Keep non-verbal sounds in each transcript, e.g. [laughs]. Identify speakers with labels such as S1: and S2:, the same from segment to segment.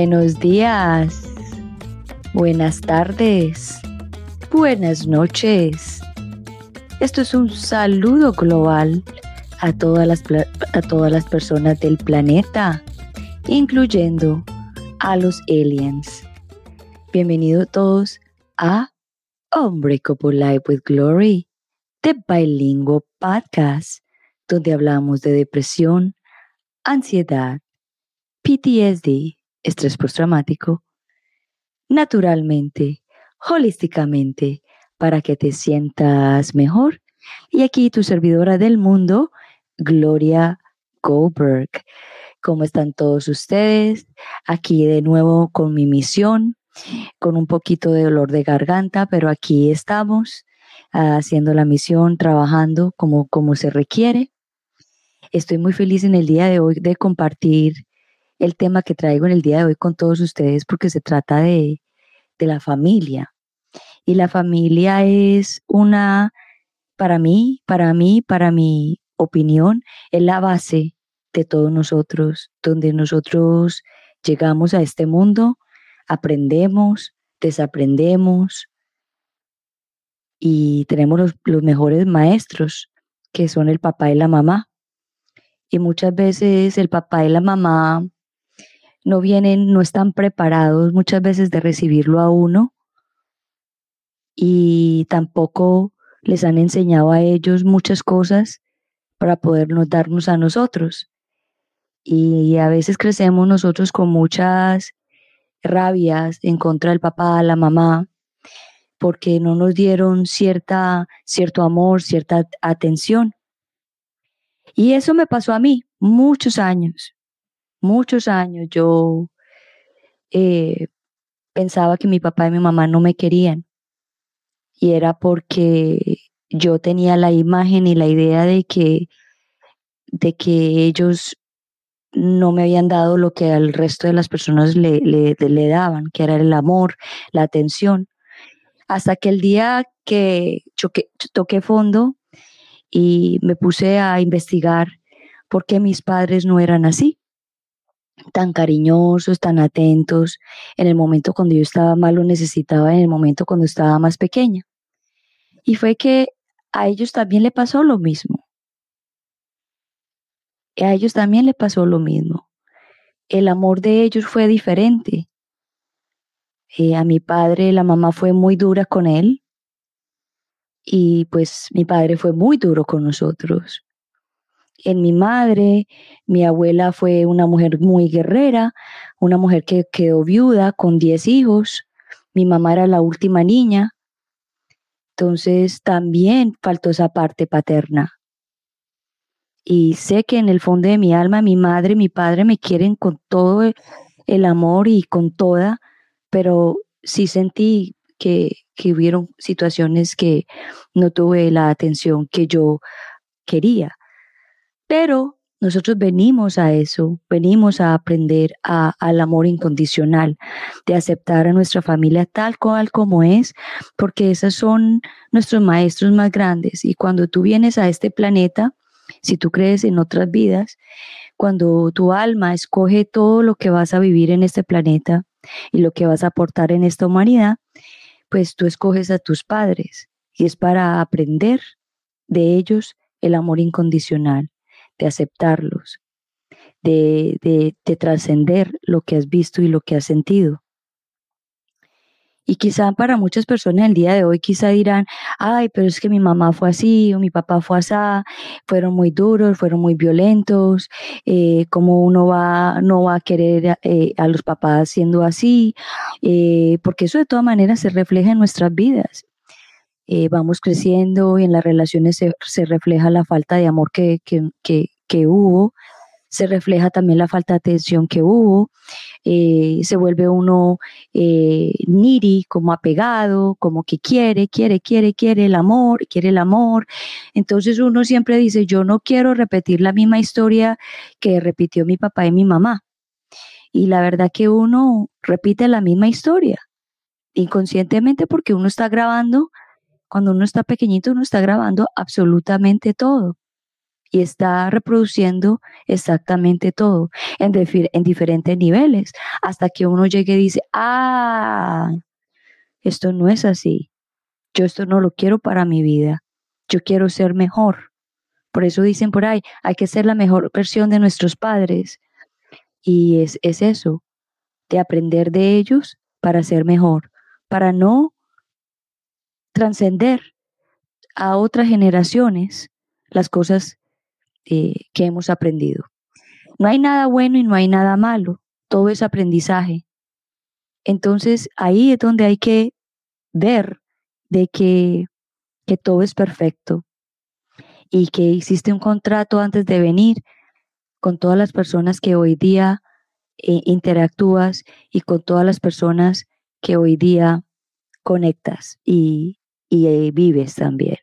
S1: Buenos días, buenas tardes, buenas noches. Esto es un saludo global a todas las, a todas las personas del planeta, incluyendo a los aliens. Bienvenidos todos a Unbreakable Life with Glory, The Bilingual Podcast, donde hablamos de depresión, ansiedad, PTSD, estrés postraumático, naturalmente, holísticamente, para que te sientas mejor. Y aquí tu servidora del mundo, Gloria Goldberg. ¿Cómo están todos ustedes? Aquí de nuevo con mi misión, con un poquito de dolor de garganta, pero aquí estamos haciendo la misión, trabajando como, como se requiere. Estoy muy feliz en el día de hoy de compartir el tema que traigo en el día de hoy con todos ustedes porque se trata de, de la familia. Y la familia es una, para mí, para mí, para mi opinión, es la base de todos nosotros, donde nosotros llegamos a este mundo, aprendemos, desaprendemos y tenemos los, los mejores maestros, que son el papá y la mamá. Y muchas veces el papá y la mamá no vienen, no están preparados muchas veces de recibirlo a uno y tampoco les han enseñado a ellos muchas cosas para podernos darnos a nosotros. Y a veces crecemos nosotros con muchas rabias en contra del papá, la mamá, porque no nos dieron cierta, cierto amor, cierta atención. Y eso me pasó a mí muchos años muchos años yo eh, pensaba que mi papá y mi mamá no me querían. Y era porque yo tenía la imagen y la idea de que, de que ellos no me habían dado lo que al resto de las personas le, le, daban, que era el amor, la atención. Hasta que el día que toqué fondo y me puse a investigar por qué mis padres no eran así tan cariñosos, tan atentos, en el momento cuando yo estaba mal lo necesitaba, en el momento cuando estaba más pequeña. Y fue que a ellos también le pasó lo mismo. A ellos también le pasó lo mismo. El amor de ellos fue diferente. Eh, a mi padre, la mamá fue muy dura con él. Y pues mi padre fue muy duro con nosotros en mi madre. Mi abuela fue una mujer muy guerrera, una mujer que quedó viuda con 10 hijos. Mi mamá era la última niña. Entonces también faltó esa parte paterna. Y sé que en el fondo de mi alma, mi madre, mi padre me quieren con todo el amor y con toda, pero sí sentí que, que hubieron situaciones que no tuve la atención que yo quería. Pero nosotros venimos a eso, venimos a aprender al amor incondicional, de aceptar a nuestra familia tal cual como es, porque esos son nuestros maestros más grandes. Y cuando tú vienes a este planeta, si tú crees en otras vidas, cuando tu alma escoge todo lo que vas a vivir en este planeta y lo que vas a aportar en esta humanidad, pues tú escoges a tus padres y es para aprender de ellos el amor incondicional de aceptarlos, de, de, trascender lo que has visto y lo que has sentido. Y quizá para muchas personas el día de hoy quizá dirán, ay, pero es que mi mamá fue así o mi papá fue así, fueron muy duros, fueron muy violentos, eh, ¿cómo uno va, no va a querer eh, a los papás siendo así? Eh, porque eso de todas maneras se refleja en nuestras vidas. Eh, vamos creciendo y en las relaciones se, refleja la falta de amor que, que, hubo, se refleja también la falta de atención que hubo, eh, se vuelve uno eh, niri, como apegado, como que quiere, quiere, quiere, quiere el amor, quiere el amor. Entonces uno siempre dice, yo no quiero repetir la misma historia que repitió mi papá y mi mamá. Y la verdad que uno repite la misma historia, inconscientemente porque uno está grabando cuando uno está pequeñito, uno está grabando absolutamente todo. y está reproduciendo exactamente todo en, en diferentes niveles, hasta que uno llegue y dice, ah, esto no es así, yo esto no lo quiero para mi vida, yo quiero ser mejor. Por eso dicen por ahí, hay que ser la mejor versión de nuestros padres. Y es, es eso, de aprender de ellos para ser mejor, para no trascender a otras generaciones las cosas eh, que hemos aprendido. No hay nada bueno y no hay nada malo, todo es aprendizaje. Entonces ahí es donde hay que ver de que, que todo es perfecto y que existe un contrato antes de venir con todas las personas que hoy día eh, interactúas y con todas las personas que hoy día conectas y, y eh, vives también.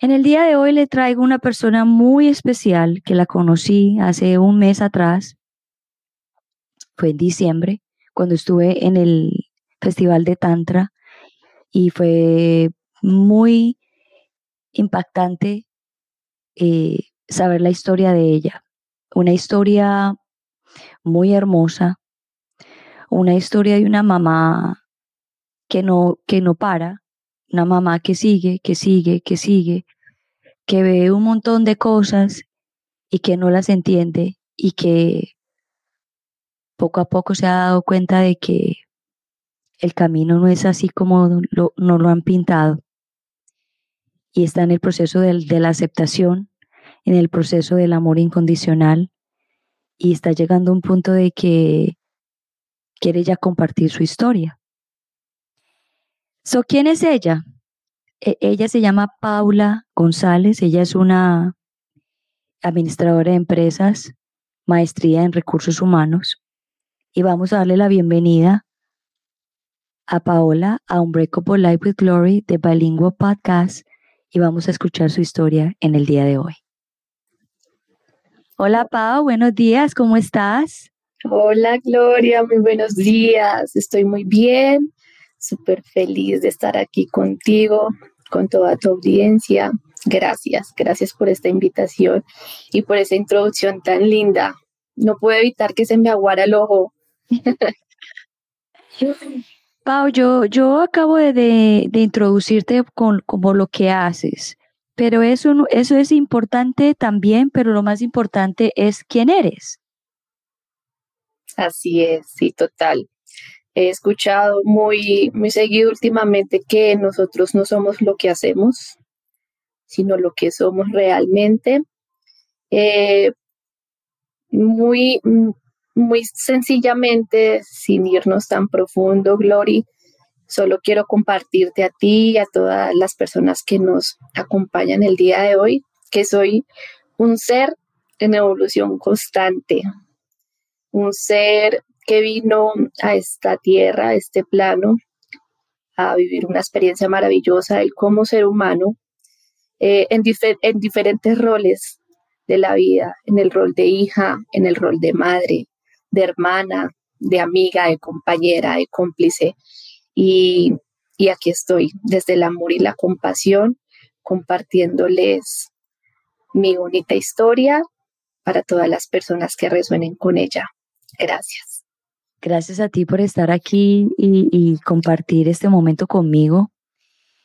S1: En el día de hoy le traigo una persona muy especial que la conocí hace un mes atrás. Fue en diciembre, cuando estuve en el Festival de Tantra y fue muy impactante eh, saber la historia de ella. Una historia muy hermosa, una historia de una mamá que no, que no para, una mamá que sigue, que sigue, que sigue, que ve un montón de cosas y que no las entiende y que poco a poco se ha dado cuenta de que el camino no es así como lo, no lo han pintado y está en el proceso de la aceptación, en el proceso del amor incondicional y está llegando a un punto de que quiere ya compartir su historia. So, ¿Quién es ella? E, ella se llama Paula González, ella es una administradora de empresas, maestría en recursos humanos y vamos a darle la bienvenida a Paola a Unbreakable Life with Glory de Bilingual Podcast y vamos a escuchar su historia en el día de hoy. Hola Pau, buenos días, ¿cómo estás?
S2: Hola Gloria, muy buenos días, estoy muy bien, súper feliz de estar aquí contigo, con toda tu audiencia. Gracias, gracias por esta invitación y por esa introducción tan linda. No puedo evitar que se me aguara el ojo. [laughs]
S1: Pau, yo, yo acabo de, introducirte con como lo que haces, pero eso, eso es importante también, pero lo más importante es quién eres.
S2: Así es, sí, total. He escuchado muy, muy seguido últimamente que nosotros no somos lo que hacemos, sino lo que somos realmente. Eh, muy, muy sencillamente, sin irnos tan profundo, Glory, solo quiero compartirte a ti y a todas las personas que nos acompañan el día de hoy, que soy un ser en evolución constante, un ser que vino a esta tierra, a este plano, a vivir una experiencia maravillosa, él como ser humano, eh, en, en diferentes roles de la vida, en el rol de hija, en el rol de madre, de hermana, de amiga, de compañera, de cómplice. Y, y aquí estoy, desde el amor y la compasión, compartiéndoles mi bonita historia para todas las personas que resuenen con ella. Gracias.
S1: Gracias a ti por estar aquí y, compartir este momento conmigo.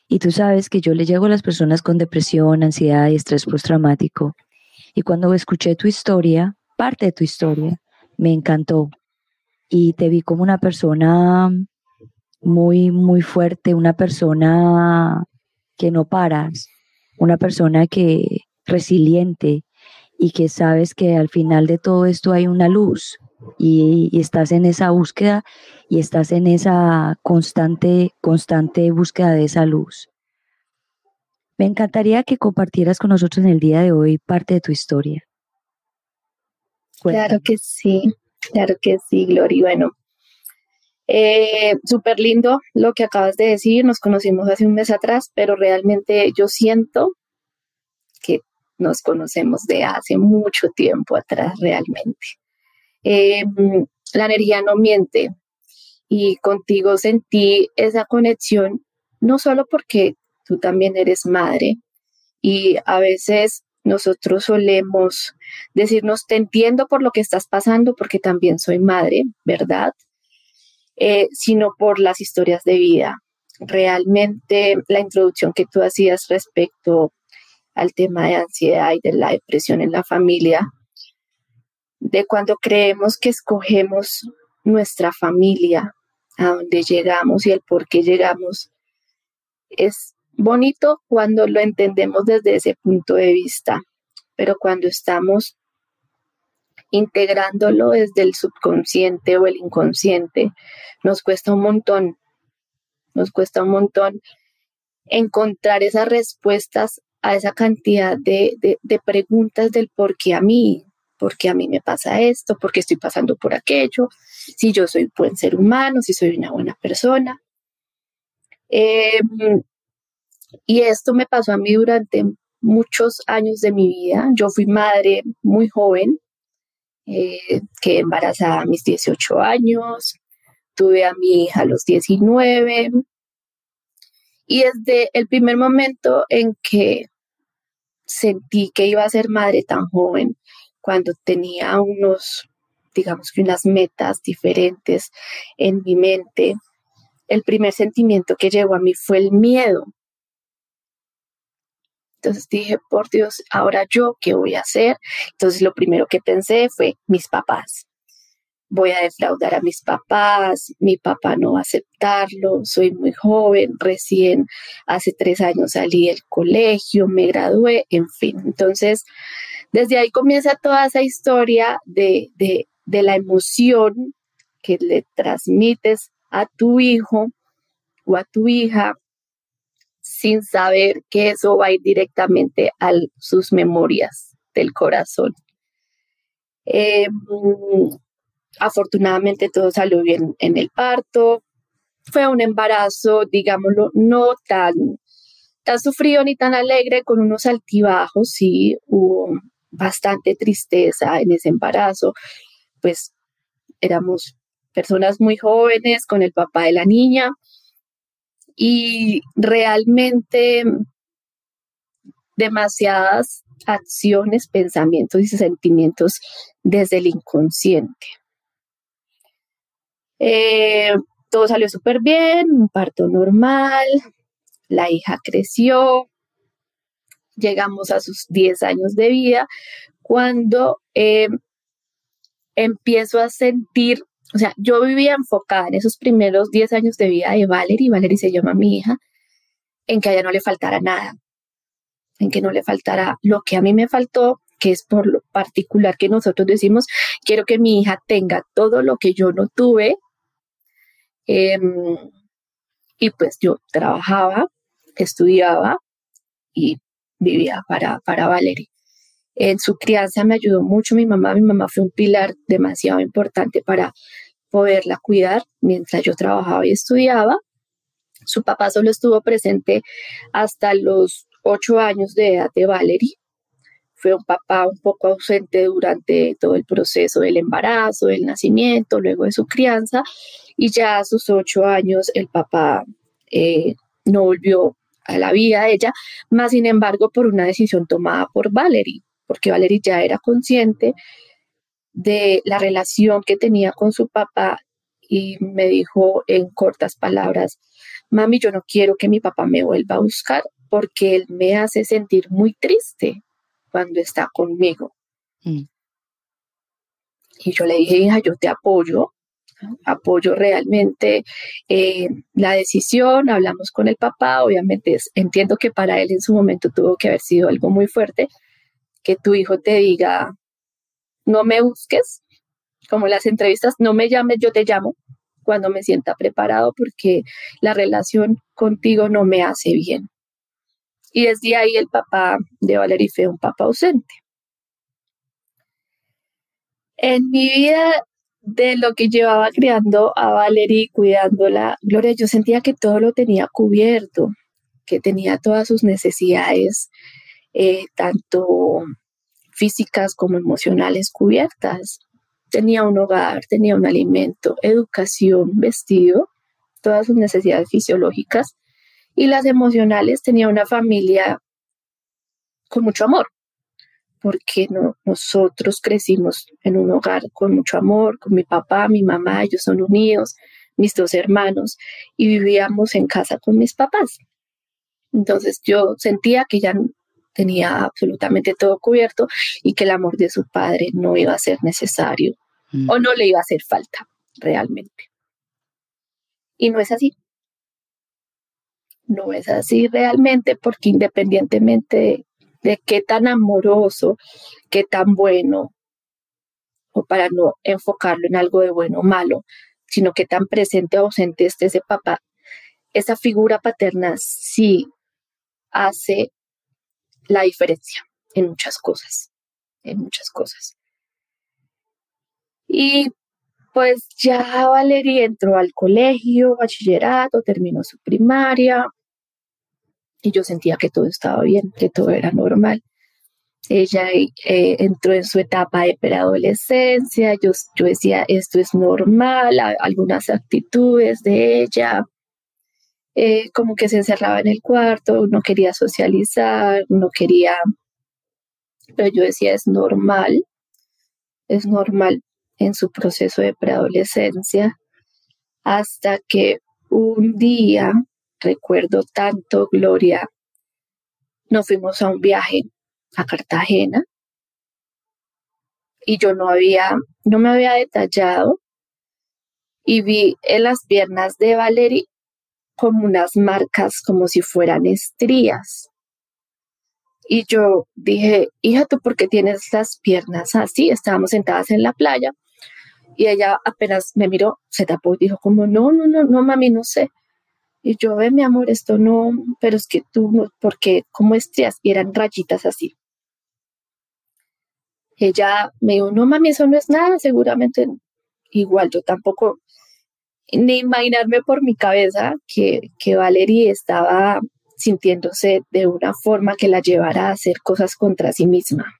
S1: Y tú sabes que yo le llego a las personas con depresión, ansiedad y estrés postraumático. Y cuando escuché tu historia, parte de tu historia, me encantó. Y te vi como una persona muy, muy fuerte, una persona que no paras, una persona que resiliente y que sabes que al final de todo esto hay una luz y, estás en esa búsqueda y estás en esa constante, constante búsqueda de esa luz. Me encantaría que compartieras con nosotros en el día de hoy parte de tu historia.
S2: Claro que sí, claro que sí, Gloria. Bueno, eh, súper lindo lo que acabas de decir. Nos conocimos hace un mes atrás, pero realmente yo siento que nos conocemos de hace mucho tiempo atrás realmente. Em, la energía no miente y contigo sentí esa conexión, no solo porque tú también eres madre y a veces nosotros solemos decirnos, te entiendo por lo que estás pasando, porque también soy madre, ¿verdad? Eh, sino por las historias de vida. Realmente la introducción que tú hacías respecto al tema de ansiedad y de la depresión en la familia, de cuando creemos que escogemos nuestra familia, a dónde llegamos y el por qué llegamos, es bonito cuando lo entendemos desde ese punto de vista, pero cuando estamos integrándolo desde el subconsciente o el inconsciente, nos cuesta un montón, nos cuesta un montón encontrar esas respuestas a esa cantidad de, preguntas del por qué a mí, por qué a mí me pasa esto, por qué estoy pasando por aquello, si yo soy buen ser humano, si soy una buena persona. Em, y esto me pasó a mí durante muchos años de mi vida. Yo fui madre muy joven, eh, quedé embarazada a mis 18 años, tuve a mi hija a los 19. Y desde el primer momento en que sentí que iba a ser madre tan joven, cuando tenía unos, digamos que unas metas diferentes en mi mente, el primer sentimiento que llegó a mí fue el miedo. Entonces dije, por Dios, ahora yo, ¿qué voy a hacer? Entonces lo primero que pensé fue mis papás. Voy a defraudar a mis papás, mi papá no va a aceptarlo, soy muy joven, recién hace tres años salí del colegio, me gradué, en fin. Entonces, desde ahí comienza toda esa historia de, de, de la emoción que le transmites a tu hijo o a tu hija sin saber que eso va a ir directamente a sus memorias del corazón. Em, afortunadamente todo salió bien en el parto. Fue un embarazo, digámoslo, no tan, tan sufrido ni tan alegre, con unos altibajos, sí, hubo bastante tristeza en ese embarazo, pues éramos personas muy jóvenes con el papá de la niña, y realmente demasiadas acciones, pensamientos y sentimientos desde el inconsciente. Eh, todo salió súper bien, un parto normal, la hija creció, llegamos a sus 10 años de vida, cuando eh, empiezo a sentir o sea, yo vivía enfocada en esos primeros 10 años de vida de Valerie, Valerie se llama mi hija, en que a ella no le faltara nada, en que no le faltara lo que a mí me faltó, que es por lo particular que nosotros decimos, quiero que mi hija tenga todo lo que yo no tuve. Em, y pues yo trabajaba, estudiaba y vivía para, para Valerie. En su crianza me ayudó mucho mi mamá. Mi mamá fue un pilar demasiado importante para poderla cuidar mientras yo trabajaba y estudiaba. Su papá solo estuvo presente hasta los ocho años de edad de Valerie. Fue un papá un poco ausente durante todo el proceso del embarazo, del nacimiento, luego de su crianza, y ya a sus ocho años el papá eh, no volvió a la vida de ella, más sin embargo por una decisión tomada por Valerie porque Valerie ya era consciente de la relación que tenía con su papá y me dijo en cortas palabras, mami, yo no quiero que mi papá me vuelva a buscar porque él me hace sentir muy triste cuando está conmigo. Mm. Y yo le dije, hija, yo te apoyo, apoyo realmente eh, la decisión, hablamos con el papá, obviamente entiendo que para él en su momento tuvo que haber sido algo muy fuerte, que tu hijo te diga, no me busques, como las entrevistas, no me llames, yo te llamo cuando me sienta preparado porque la relación contigo no me hace bien. Y desde ahí el papá de Valerie fue un papá ausente. En mi vida de lo que llevaba criando a Valerie, cuidándola, Gloria, yo sentía que todo lo tenía cubierto, que tenía todas sus necesidades eh, tanto físicas como emocionales cubiertas. Tenía un hogar, tenía un alimento, educación, vestido, todas sus necesidades fisiológicas y las emocionales tenía una familia con mucho amor, porque no, nosotros crecimos en un hogar con mucho amor, con mi papá, mi mamá, ellos son unidos, mis dos hermanos, y vivíamos en casa con mis papás. Entonces yo sentía que ya tenía absolutamente todo cubierto y que el amor de su padre no iba a ser necesario mm. o no le iba a hacer falta realmente. Y no es así. No es así realmente porque independientemente de, qué tan amoroso, qué tan bueno, o para no enfocarlo en algo de bueno o malo, sino que tan presente o ausente esté ese papá, esa figura paterna sí hace la diferencia en muchas cosas, en muchas cosas. Y pues ya Valeria entró al colegio, bachillerato, terminó su primaria y yo sentía que todo estaba bien, que todo era normal. Ella eh, entró en su etapa de preadolescencia, yo, yo decía, esto es normal, algunas actitudes de ella, eh, como que se encerraba en el cuarto, no quería socializar, no quería, pero yo decía, es normal, es normal en su proceso de preadolescencia, hasta que un día, recuerdo tanto, Gloria, nos fuimos a un viaje a Cartagena y yo no había, no me había detallado y vi en las piernas de Valerie como unas marcas como si fueran estrías. Y yo dije, hija, ¿tú por qué tienes las piernas así? Estábamos sentadas en la playa y ella apenas me miró, se tapó y dijo como, no, no, no, no, mami, no sé. Y yo, ve, mi amor, esto no, pero es que tú, porque como estrías, y eran rayitas así. Ella me dijo, no, mami, eso no es nada, seguramente igual yo tampoco ni imaginarme por mi cabeza que, que Valerie estaba sintiéndose de una forma que la llevara a hacer cosas contra sí misma.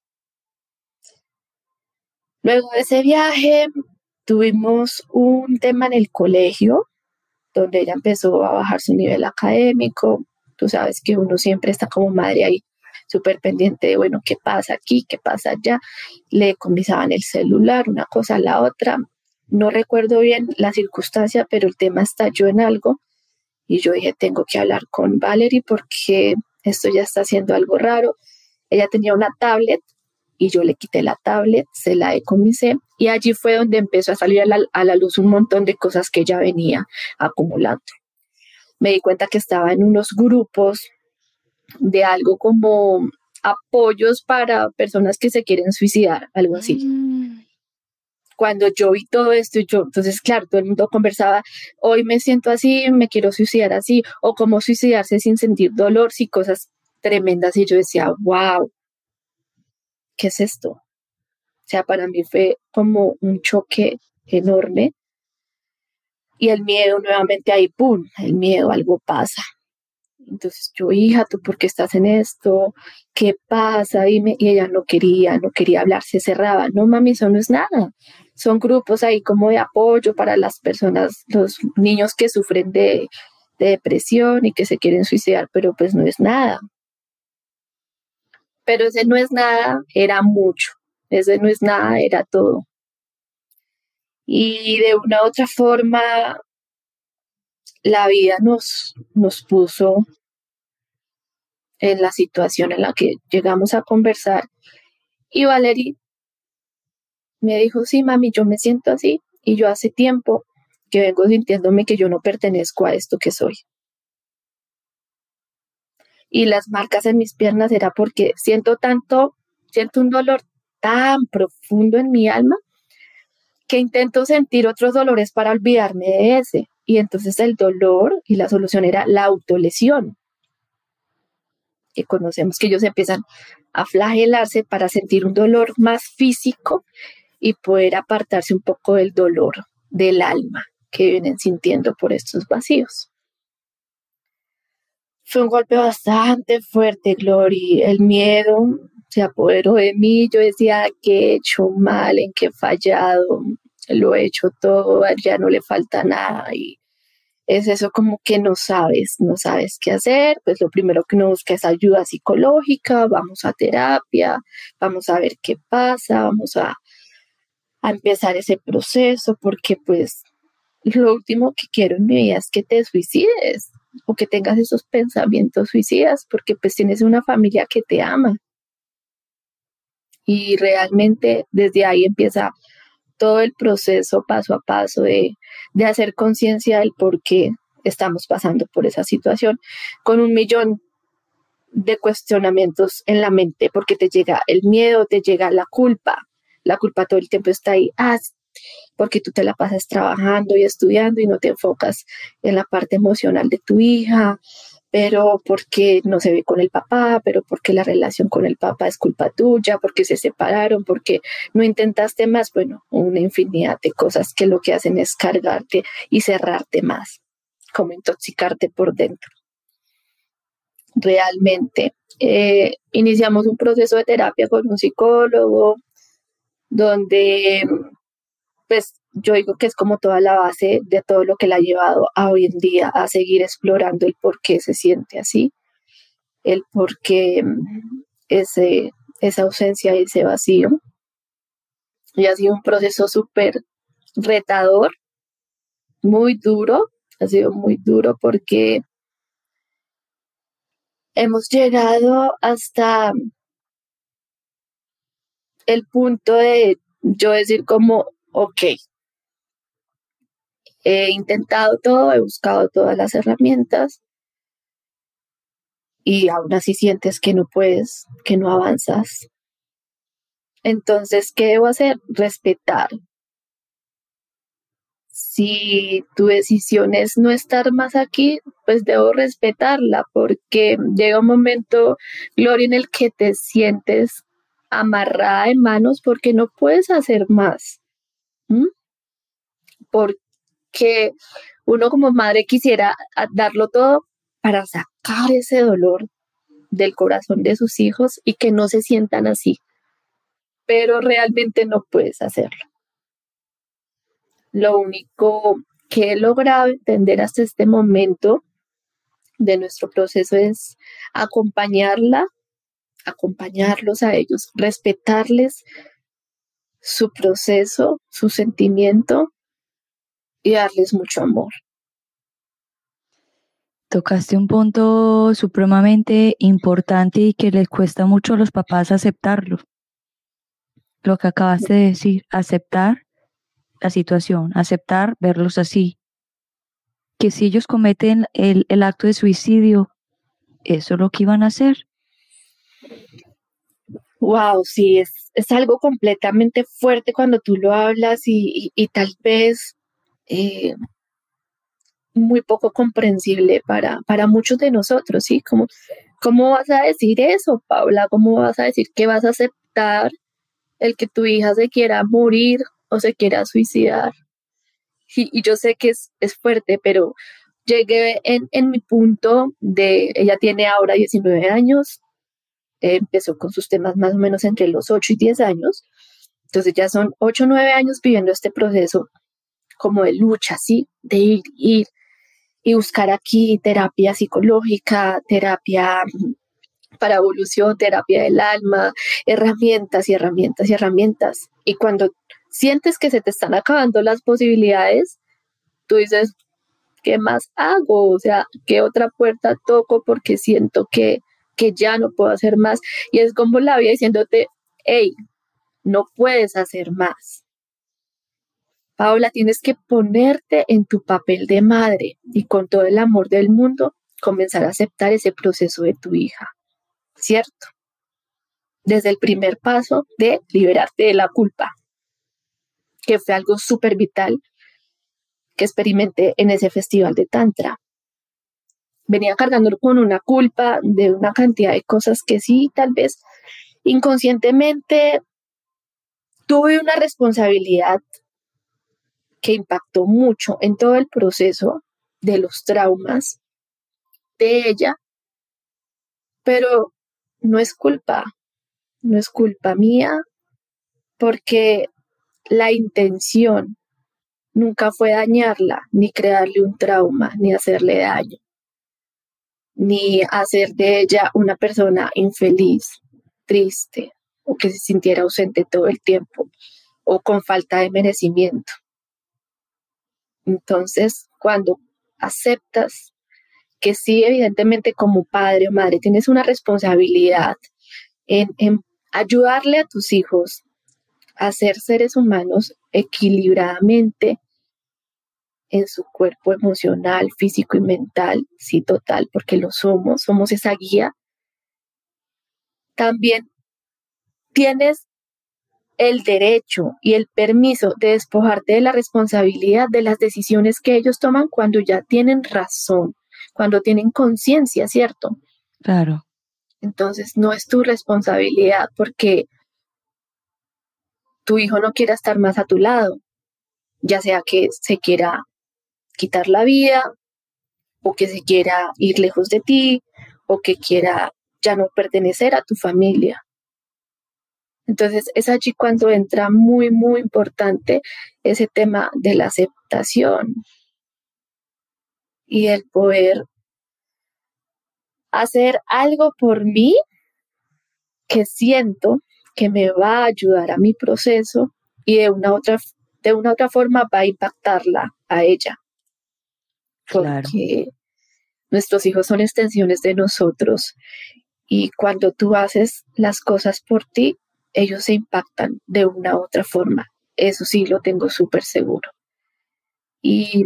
S2: Luego de ese viaje tuvimos un tema en el colegio donde ella empezó a bajar su nivel académico. Tú sabes que uno siempre está como madre ahí súper pendiente de, bueno, ¿qué pasa aquí? ¿Qué pasa allá? Le comisaban el celular, una cosa a la otra. No recuerdo bien la circunstancia, pero el tema estalló en algo y yo dije, tengo que hablar con Valerie porque esto ya está haciendo algo raro. Ella tenía una tablet y yo le quité la tablet, se la decomisé y allí fue donde empezó a salir a la, a la luz un montón de cosas que ella venía acumulando. Me di cuenta que estaba en unos grupos de algo como apoyos para personas que se quieren suicidar, algo así. Mm cuando yo vi todo esto, yo, entonces, claro, todo el mundo conversaba, hoy me siento así, me quiero suicidar así, o cómo suicidarse sin sentir dolor, y cosas tremendas. Y yo decía, wow, ¿qué es esto? O sea, para mí fue como un choque enorme. Y el miedo nuevamente ahí, ¡pum! El miedo, algo pasa. Entonces yo, hija, ¿tú por qué estás en esto? ¿Qué pasa? Dime. Y ella no quería, no quería hablar, se cerraba. No, mami, eso no es nada. Son grupos ahí como de apoyo para las personas, los niños que sufren de, de depresión y que se quieren suicidar, pero pues no es nada. Pero ese no es nada, era mucho. Ese no es nada, era todo. Y de una u otra forma, la vida nos, nos puso en la situación en la que llegamos a conversar. Y Valerie me dijo, sí, mami, yo me siento así y yo hace tiempo que vengo sintiéndome que yo no pertenezco a esto que soy. Y las marcas en mis piernas era porque siento tanto, siento un dolor tan profundo en mi alma que intento sentir otros dolores para olvidarme de ese. Y entonces el dolor y la solución era la autolesión. Que conocemos que ellos empiezan a flagelarse para sentir un dolor más físico y poder apartarse un poco del dolor del alma que vienen sintiendo por estos vacíos. Fue un golpe bastante fuerte, Glory. El miedo se apoderó de mí. Yo decía, ¿qué he hecho mal? ¿En qué he fallado? Lo he hecho todo, ya no le falta nada. Y es eso como que no sabes, no sabes qué hacer, pues lo primero que uno busca es ayuda psicológica, vamos a terapia, vamos a ver qué pasa, vamos a, a empezar ese proceso, porque pues lo último que quiero en mi vida es que te suicides o que tengas esos pensamientos suicidas, porque pues tienes una familia que te ama. Y realmente desde ahí empieza todo el proceso paso a paso de, de hacer conciencia del por qué estamos pasando por esa situación, con un millón de cuestionamientos en la mente, porque te llega el miedo, te llega la culpa, la culpa todo el tiempo está ahí, ah, porque tú te la pasas trabajando y estudiando y no te enfocas en la parte emocional de tu hija, pero porque no se ve con el papá, pero porque la relación con el papá es culpa tuya, porque se separaron, porque no intentaste más, bueno, una infinidad de cosas que lo que hacen es cargarte y cerrarte más, como intoxicarte por dentro. Realmente, eh, iniciamos un proceso de terapia con un psicólogo, donde pues yo digo que es como toda la base de todo lo que la ha llevado a hoy en día a seguir explorando el por qué se siente así, el por qué mm, ese, esa ausencia y ese vacío. Y ha sido un proceso súper retador, muy duro, ha sido muy duro porque hemos llegado hasta el punto de yo decir como, ok, he intentado todo, he buscado todas las herramientas y aún así sientes que no puedes, que no avanzas. Entonces, ¿qué debo hacer? Respetar. Si tu decisión es no estar más aquí, pues debo respetarla porque llega un momento, Gloria, en el que te sientes amarrada de manos porque no puedes hacer más. Porque uno como madre quisiera darlo todo para sacar ese dolor del corazón de sus hijos y que no se sientan así. Pero realmente no puedes hacerlo. Lo único que he logrado entender hasta este momento de nuestro proceso es acompañarla acompañarlos a ellos, respetarles su proceso, su sentimiento y darles mucho amor.
S1: Tocaste un punto supremamente importante y que les cuesta mucho a los papás aceptarlo. Lo que acabaste de decir, aceptar la situación, aceptar verlos así. Que si ellos cometen el, el acto de suicidio, eso es lo que iban a hacer.
S2: Wow, sí, es, es algo completamente fuerte cuando tú lo hablas y, tal vez eh, muy poco comprensible para, para muchos de nosotros, ¿sí? Como, ¿Cómo vas a decir eso, Paula? ¿Cómo vas a decir que vas a aceptar el que tu hija se quiera morir o se quiera suicidar? Y, yo sé que es, es fuerte, pero llegué en, en, mi punto de, ella tiene ahora 19 años, empezó con sus temas más o menos entre los 8 y 10 años. Entonces ya son 8 o 9 años viviendo este proceso como de lucha, ¿sí? De ir, ir y buscar aquí terapia psicológica, terapia para evolución, terapia del alma, herramientas y herramientas y herramientas. Y cuando sientes que se te están acabando las posibilidades, tú dices, ¿qué más hago? O sea, ¿qué otra puerta toco? Porque siento que que ya no puedo hacer más. Y es como la vida diciéndote, hey, no puedes hacer más. Paola, tienes que ponerte en tu papel de madre y con todo el amor del mundo comenzar a aceptar ese proceso de tu hija, ¿cierto? Desde el primer paso de liberarte de la culpa, que fue algo súper vital que experimenté en ese festival de Tantra venía cargando con una culpa de una cantidad de cosas que sí, tal vez inconscientemente tuve una responsabilidad que impactó mucho en todo el proceso de los traumas de ella, pero no es culpa, no es culpa mía, porque la intención nunca fue dañarla, ni crearle un trauma, ni hacerle daño, ni hacer de ella una persona infeliz, triste o que se sintiera ausente todo el tiempo o con falta de merecimiento. Entonces, cuando aceptas que sí, evidentemente como padre o madre tienes una responsabilidad en, ayudarle a tus hijos a ser seres humanos equilibradamente en su cuerpo emocional, físico y mental, sí, total, porque lo somos, somos esa guía. También tienes el derecho y el permiso de despojarte de la responsabilidad de las decisiones que ellos toman cuando ya tienen razón, cuando tienen conciencia, ¿cierto?
S1: Claro.
S2: Entonces no es tu responsabilidad porque tu hijo no quiera estar más a tu lado, ya sea que se quiera quitar la vida o que se quiera ir lejos de ti o que quiera ya no pertenecer a tu familia. Entonces es allí cuando entra muy, muy importante ese tema de la aceptación y el poder hacer algo por mí que siento que me va a ayudar a mi proceso y de una otra, de una otra forma va a impactarla a ella. Porque nuestros hijos son extensiones de nosotros y cuando tú haces las cosas por ti, ellos se impactan de una u otra forma. Eso sí lo tengo súper seguro. Y,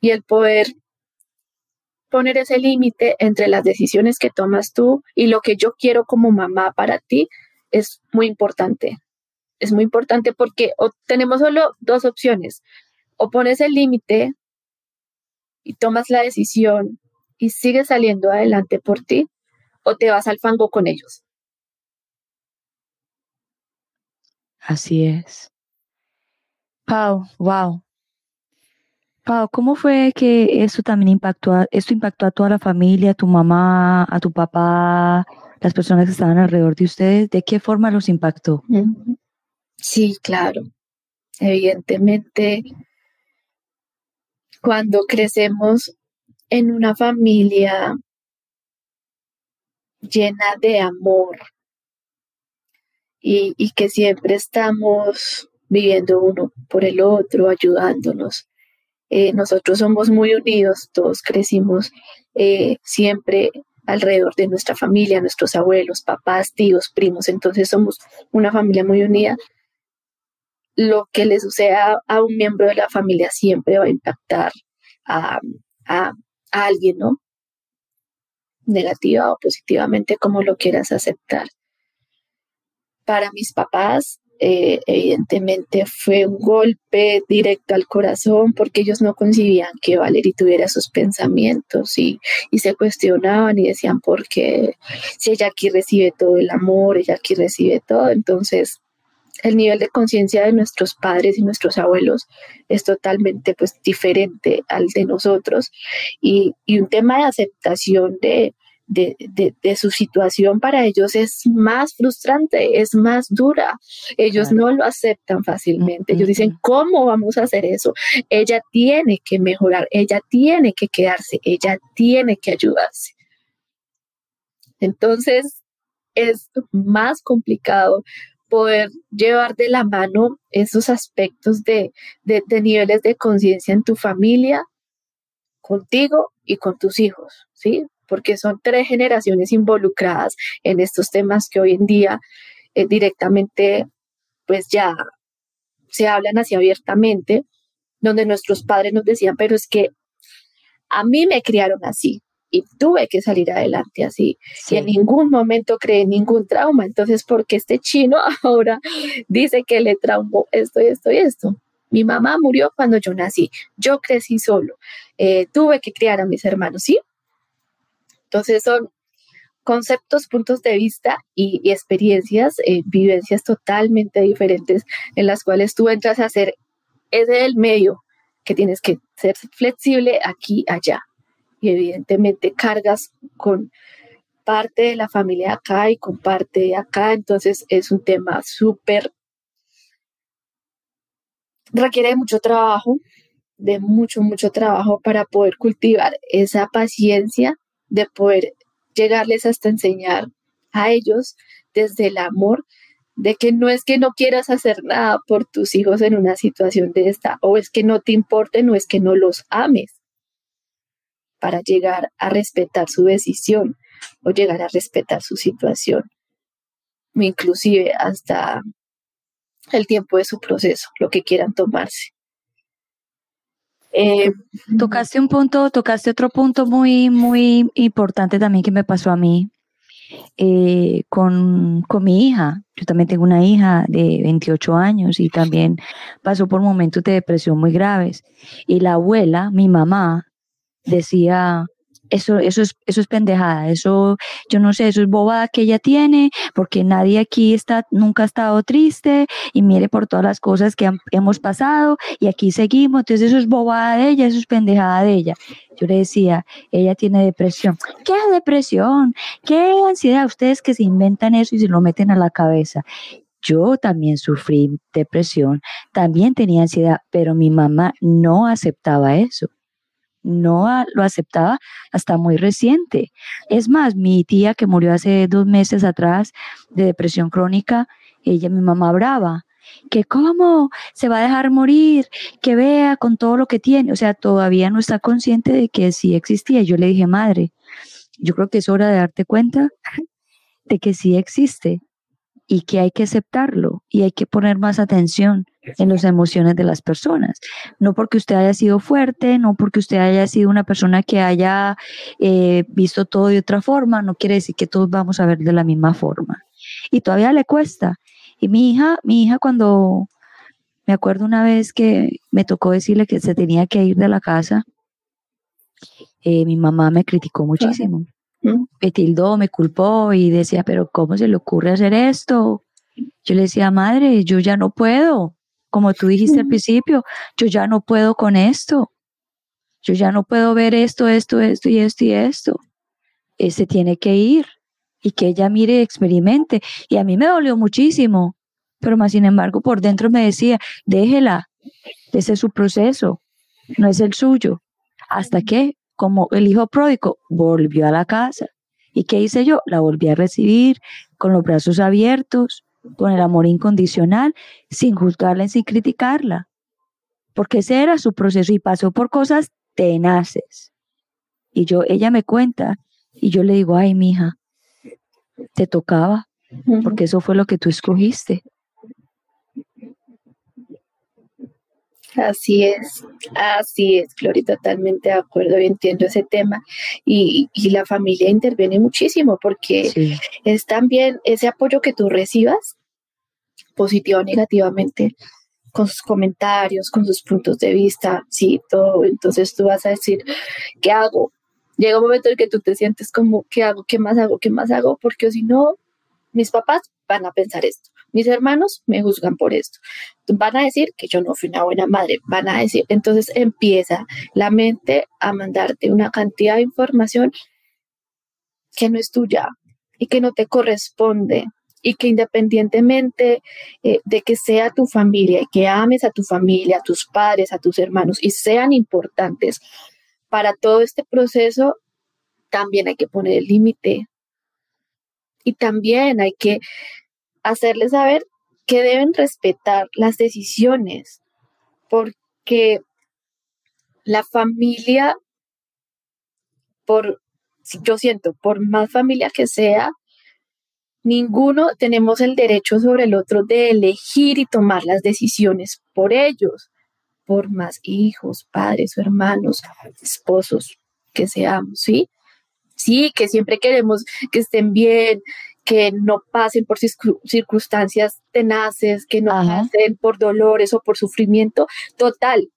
S2: y el poder poner ese límite entre las decisiones que tomas tú y lo que yo quiero como mamá para ti es muy importante. Es muy importante porque tenemos solo dos opciones. O pones el límite y tomas la decisión y sigues saliendo adelante por ti, o te vas al fango con ellos.
S1: Así es. Pau, wow. Pau, ¿cómo fue que eso también impactó, esto impactó a toda la familia, a tu mamá, a tu papá, las personas que estaban alrededor de ustedes? ¿De qué forma los impactó?
S2: Sí, claro. Evidentemente, cuando crecemos en una familia llena de amor, y, que siempre estamos viviendo uno por el otro, ayudándonos. Eh, nosotros somos muy unidos, todos crecimos eh, siempre alrededor de nuestra familia, nuestros abuelos, papás, tíos, primos, entonces somos una familia muy unida. Lo que le suceda a un miembro de la familia siempre va a impactar a, a alguien, ¿no? Negativa o positivamente, como lo quieras aceptar. Para mis papás, eh, evidentemente fue un golpe directo al corazón porque ellos no concibían que Valerie tuviera sus pensamientos y, y, se cuestionaban y decían, ¿por qué si ella aquí recibe todo el amor, ella aquí recibe todo? Entonces, el nivel de conciencia de nuestros padres y nuestros abuelos es totalmente pues diferente al de nosotros y, y un tema de aceptación de, de, de, su situación para ellos es más frustrante, es más dura. Ellos no lo aceptan fácilmente. Ellos dicen, ¿cómo vamos a hacer eso? Ella tiene que mejorar, ella tiene que quedarse, ella tiene que ayudarse. Entonces, es más complicado poder llevar de la mano esos aspectos de, de, de niveles de conciencia en tu familia, contigo y con tus hijos, ¿sí? Porque son tres generaciones involucradas en estos temas que hoy en día eh, directamente pues ya se hablan así abiertamente, donde nuestros padres nos decían, pero es que a mí me criaron así y tuve que salir adelante así. Y en ningún momento creé ningún trauma. Entonces, ¿por qué este chino [laughs] ahora dice que le traumó esto y esto y esto? Mi mamá murió cuando yo nací. Yo crecí solo. Eh, tuve que criar a mis hermanos, ¿sí? Entonces son conceptos, puntos de vista y, experiencias, eh, vivencias totalmente diferentes en las cuales tú entras a hacer ese el medio que tienes que ser flexible aquí, allá. Y evidentemente cargas con parte de la familia acá y con parte de acá, entonces es un tema súper requiere mucho trabajo, de mucho, mucho trabajo para poder cultivar esa paciencia, de poder llegarles hasta enseñar a ellos desde el amor de que no es que no quieras hacer nada por tus hijos en una situación de esta, o es que no te importe, no es que no los ames, para llegar a respetar su decisión o llegar a respetar su situación, inclusive hasta el tiempo de su proceso, lo que quieran tomarse.
S1: Eh, tocaste un punto, tocaste otro punto muy, muy importante también que me pasó a mí eh, con, con mi hija. Yo también tengo una hija de 28 años y también pasó por momentos de depresión muy graves. Y la abuela, mi mamá, decía, eso, eso, es, eso es pendejada, eso, yo no sé, eso es bobada que ella tiene, porque nadie aquí está, nunca ha estado triste, y mire por todas las cosas que hemos pasado, y aquí seguimos, entonces eso es bobada de ella, eso es pendejada de ella. Yo le decía, ella tiene depresión. ¿Qué depresión? ¿Qué ansiedad? Ustedes que se inventan eso y se lo meten a la cabeza. Yo también sufrí depresión, también tenía ansiedad, pero mi mamá no aceptaba eso no lo aceptaba hasta muy reciente. Es más, mi tía que murió hace dos meses atrás de depresión crónica, ella, mi mamá brava, que cómo se va a dejar morir, que vea con todo lo que tiene, o sea, todavía no está consciente de que sí existía. Yo le dije, madre, yo creo que es hora de darte cuenta de que sí existe y que hay que aceptarlo y hay que poner más atención en las emociones de las personas. No porque usted haya sido fuerte, no porque usted haya sido una persona que haya eh, visto todo de otra forma, no quiere decir que todos vamos a ver de la misma forma. Y todavía le cuesta. Y mi hija, mi hija cuando me acuerdo una vez que me tocó decirle que se tenía que ir de la casa, eh, mi mamá me criticó muchísimo. Me tildó, me culpó y decía, pero ¿cómo se le ocurre hacer esto? Yo le decía, madre, yo ya no puedo como tú dijiste al principio, yo ya no puedo con esto. Yo ya no puedo ver esto, esto, esto y esto y esto. Ese tiene que ir y que ella mire y experimente. Y a mí me dolió muchísimo, pero más sin embargo por dentro me decía, déjela, ese es su proceso, no es el suyo. Hasta que, como el hijo pródigo, volvió a la casa. ¿Y qué hice yo? La volví a recibir con los brazos abiertos, con el amor incondicional, sin juzgarla, sin criticarla, porque ese era su proceso y pasó por cosas tenaces. Y yo, ella me cuenta, y yo le digo, ay, mija, te tocaba, porque eso fue lo que tú escogiste.
S2: Así es, así es, Gloria, totalmente de acuerdo y entiendo ese tema. Y, la familia interviene muchísimo porque es también ese apoyo que tú recibas, positivo o negativamente, con sus comentarios, con sus puntos de vista, sí, todo. Entonces tú vas a decir, ¿qué hago? Llega un momento en que tú te sientes como, ¿qué hago? ¿Qué más hago? ¿Qué más hago? Porque si no, mis papás van a pensar esto mis hermanos me juzgan por esto. Van a decir que yo no fui una buena madre, van a decir, entonces empieza la mente a mandarte una cantidad de información que no es tuya y que no te corresponde y que independientemente eh, de que sea tu familia y que ames a tu familia, a tus padres, a tus hermanos y sean importantes para todo este proceso, también hay que poner el límite. Y también hay que hacerles saber que deben respetar las decisiones, porque la familia, por, yo siento, por más familia que sea, ninguno tenemos el derecho sobre el otro de elegir y tomar las decisiones por ellos, por más hijos, padres o hermanos, esposos que seamos, ¿sí? Sí, que siempre queremos que estén bien, que no pasen por circunstancias tenaces, que no pasen por dolores o por sufrimiento total,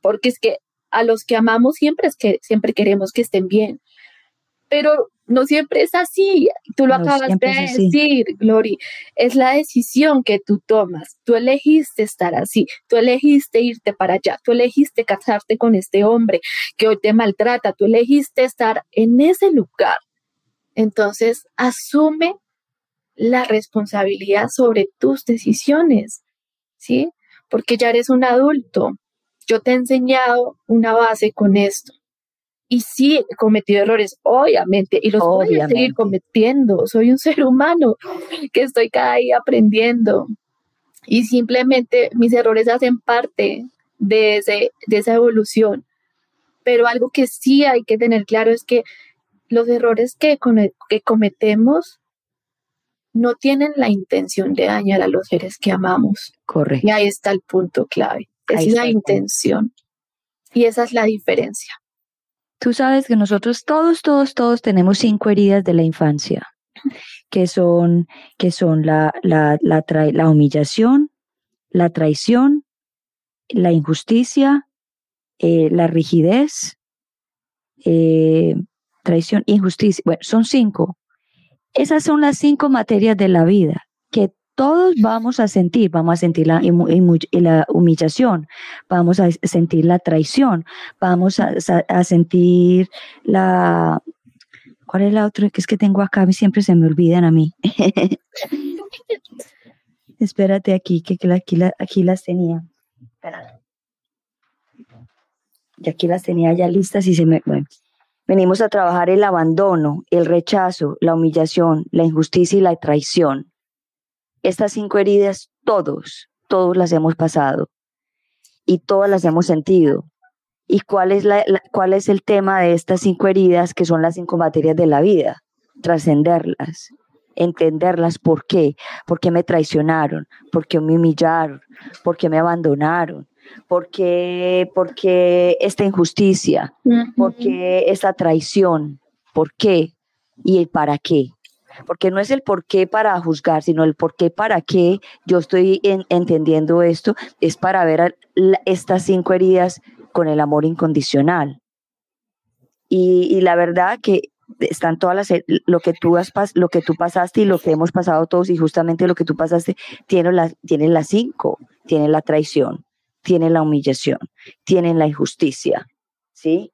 S2: porque es que a los que amamos siempre es que siempre queremos que estén bien, pero no siempre es así. Tú lo acabas de decir, Glory. Es la decisión que tú tomas. Tú elegiste estar así. Tú elegiste irte para allá. Tú elegiste casarte con este hombre que hoy te maltrata. Tú elegiste estar en ese lugar. Entonces, asume la responsabilidad sobre tus decisiones, ¿sí? porque ya eres un adulto. Yo te he enseñado una base con esto. Y sí, he cometido errores, obviamente, y los voy a seguir cometiendo. Soy un [laughs] ser humano que estoy cada día aprendiendo. Y simplemente mis errores hacen parte de, ese, de esa evolución. Pero algo que sí hay que tener claro es que los errores que, que cometemos no tienen la intención de dañar a los seres que amamos.
S1: Correcto.
S2: Y ahí está el punto clave. Esa es la intención. Y esa es la diferencia.
S1: Tú sabes que nosotros todos, todos, todos tenemos cinco heridas de la infancia, que son, que son la, la, la, la humillación, la traición, la injusticia, eh, la rigidez, eh, traición, injusticia. Bueno, son cinco. Esas son las cinco materias de la vida todos vamos a sentir. Vamos a sentir la, la humillación, vamos a sentir la traición, vamos a, sentir la... ¿Cuál es la otra que es que tengo acá? Siempre se me olvidan a mí. [laughs] Espérate aquí, que aquí, aquí las tenía. Espérate. Y aquí las tenía ya listas y se me... Bueno. Venimos a trabajar el abandono, el rechazo, la humillación, la injusticia y la traición. Estas cinco heridas, todos, todos las hemos pasado y todas las hemos sentido. ¿Y cuál es, la, cuál es el tema de estas cinco heridas que son las cinco materias de la vida? Trascenderlas, entenderlas. ¿Por qué? ¿Por qué me traicionaron? ¿Por qué me humillaron? ¿Por qué me abandonaron? porque, porque esta injusticia, porque esta traición, ¿por qué? Y el para qué. Porque no es el por qué para juzgar, sino el por qué para qué yo estoy entendiendo esto, es para ver estas cinco heridas con el amor incondicional. Y, la verdad que están todas las lo que tú has lo que tú pasaste y lo que hemos pasado todos y justamente lo que tú pasaste tiene las tiene las cinco tiene la traición tiene la humillación, tienen la injusticia, ¿sí?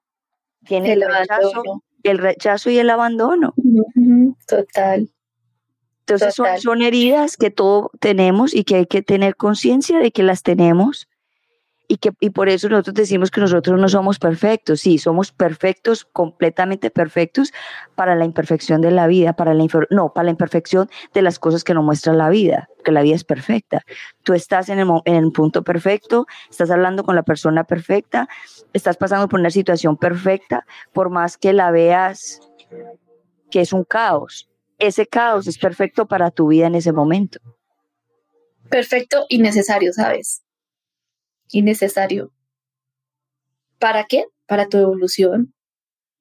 S1: Tiene el, rechazo, el rechazo y el abandono.
S2: Total.
S1: Entonces Son, son, heridas que todos tenemos y que hay que tener conciencia de que las tenemos y, que, y por eso nosotros decimos que nosotros no somos perfectos. Sí, somos perfectos, completamente perfectos para la imperfección de la vida, para la no, para la imperfección de las cosas que nos muestra la vida, que la vida es perfecta. Tú estás en el, en el punto perfecto, estás hablando con la persona perfecta, estás pasando por una situación perfecta, por más que la veas que es un caos. Ese caos es perfecto para tu vida en ese momento.
S2: Perfecto y necesario, ¿sabes? Innecesario. ¿Para qué? Para tu evolución.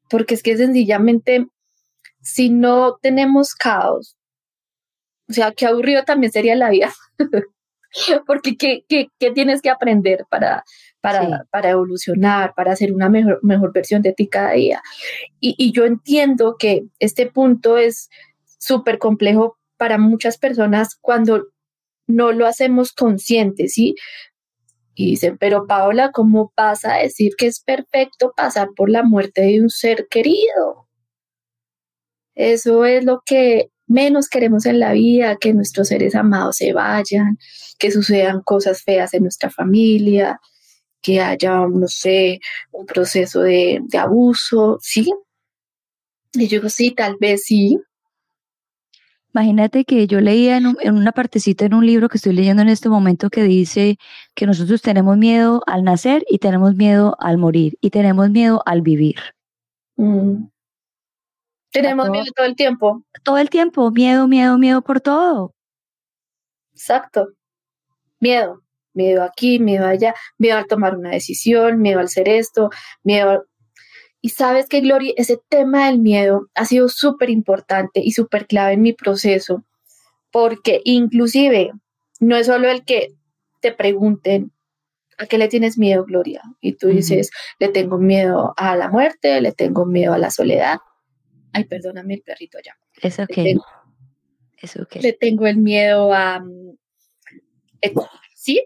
S2: Porque es que sencillamente, si no tenemos caos, o sea, qué aburrido también sería la vida. [laughs] Porque ¿qué, qué, tienes que aprender para, para, para, evolucionar, para hacer una mejor, mejor versión de ti cada día? Y, y yo entiendo que este punto es súper complejo para muchas personas cuando no lo hacemos conscientes, ¿sí? Y dicen, pero Paola, ¿cómo vas a decir que es perfecto pasar por la muerte de un ser querido? Eso es lo que menos queremos en la vida, que nuestros seres amados se vayan, que sucedan cosas feas en nuestra familia, que haya, no sé, un proceso de, de abuso, ¿sí? Y yo digo, sí, tal vez sí,
S1: Imagínate que yo leía en, una partecita en un libro que estoy leyendo en este momento que dice que nosotros tenemos miedo al nacer y tenemos miedo al morir y tenemos miedo al vivir.
S2: Mm. Tenemos miedo todo el tiempo.
S1: Todo el tiempo, miedo, miedo, miedo por todo.
S2: Exacto. Miedo. Miedo aquí, miedo allá, miedo al tomar una decisión, miedo al hacer esto, miedo y sabes que, Gloria, ese tema del miedo ha sido súper importante y súper clave en mi proceso, porque inclusive no es solo el que te pregunten, ¿a qué le tienes miedo, Gloria? Y tú dices, le tengo miedo a la muerte, le tengo miedo a la soledad. Ay, perdóname el perrito allá.
S1: Es ok. es ok.
S2: Le tengo el miedo a... Mm, ¿Sí?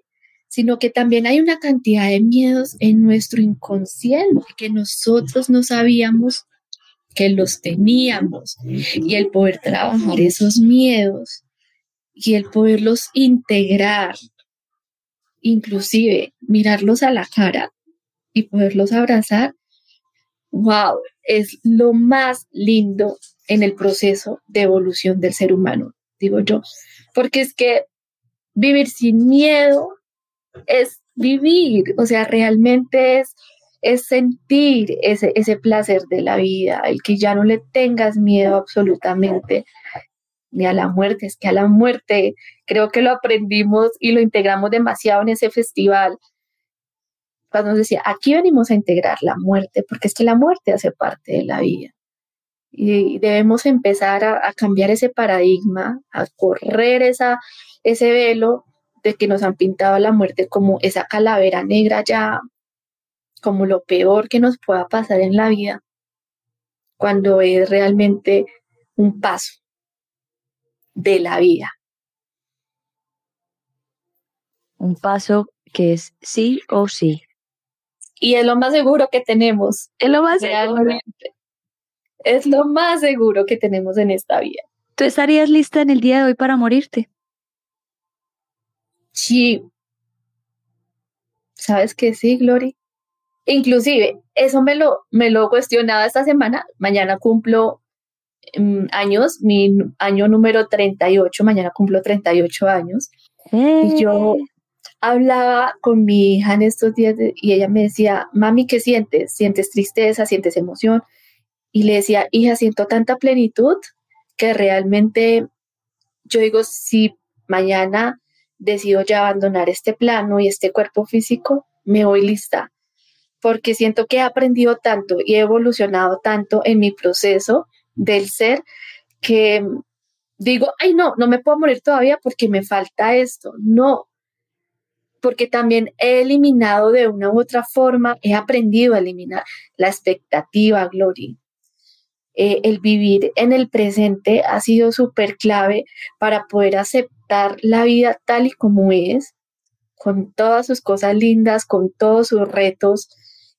S2: Sino que también hay una cantidad de miedos en nuestro inconsciente que nosotros no sabíamos que los teníamos. Y el poder trabajar esos miedos y el poderlos integrar inclusive mirarlos a la cara y poderlos abrazar, wow, es lo más lindo en el proceso de evolución del ser humano, digo yo, porque es que vivir sin miedo es vivir, o sea, realmente es, es sentir ese, ese placer de la vida, el que ya no le tengas miedo absolutamente ni a la muerte, es que a la muerte creo que lo aprendimos y lo integramos demasiado en ese festival. Cuando nos decía, aquí venimos a integrar la muerte, porque es que la muerte hace parte de la vida. Y debemos empezar a, a cambiar ese paradigma, a correr esa, ese velo de que nos han pintado la muerte como esa calavera negra ya, como lo peor que nos pueda pasar en la vida, cuando es realmente un paso de la vida.
S1: Un paso que es sí o sí.
S2: Y es lo más seguro que tenemos.
S1: Es lo más seguro.
S2: Es lo más seguro que tenemos en esta vida.
S1: ¿Tú estarías lista en el día de hoy para morirte?
S2: Sí. ¿Sabes que sí, Glory? Inclusive, eso me lo, me lo cuestionaba esta semana. Mañana cumplo mm, años, mi año número 38, mañana cumplo 38 años. Y yo eh. hablaba con mi hija en estos días y ella me decía, mami, ¿qué sientes? ¿Sientes tristeza? ¿Sientes emoción? Y le decía, hija, siento tanta plenitud que realmente yo digo, si mañana decido ya abandonar este plano y este cuerpo físico, me voy lista, porque siento que he aprendido tanto y he evolucionado tanto en mi proceso del ser que digo, ay no, no me puedo morir todavía porque me falta esto. No, porque también he eliminado de una u otra forma, he aprendido a eliminar la expectativa, Gloria. Eh, el vivir en el presente ha sido súper clave para poder aceptar la vida tal y como es, con todas sus cosas lindas, con todos sus retos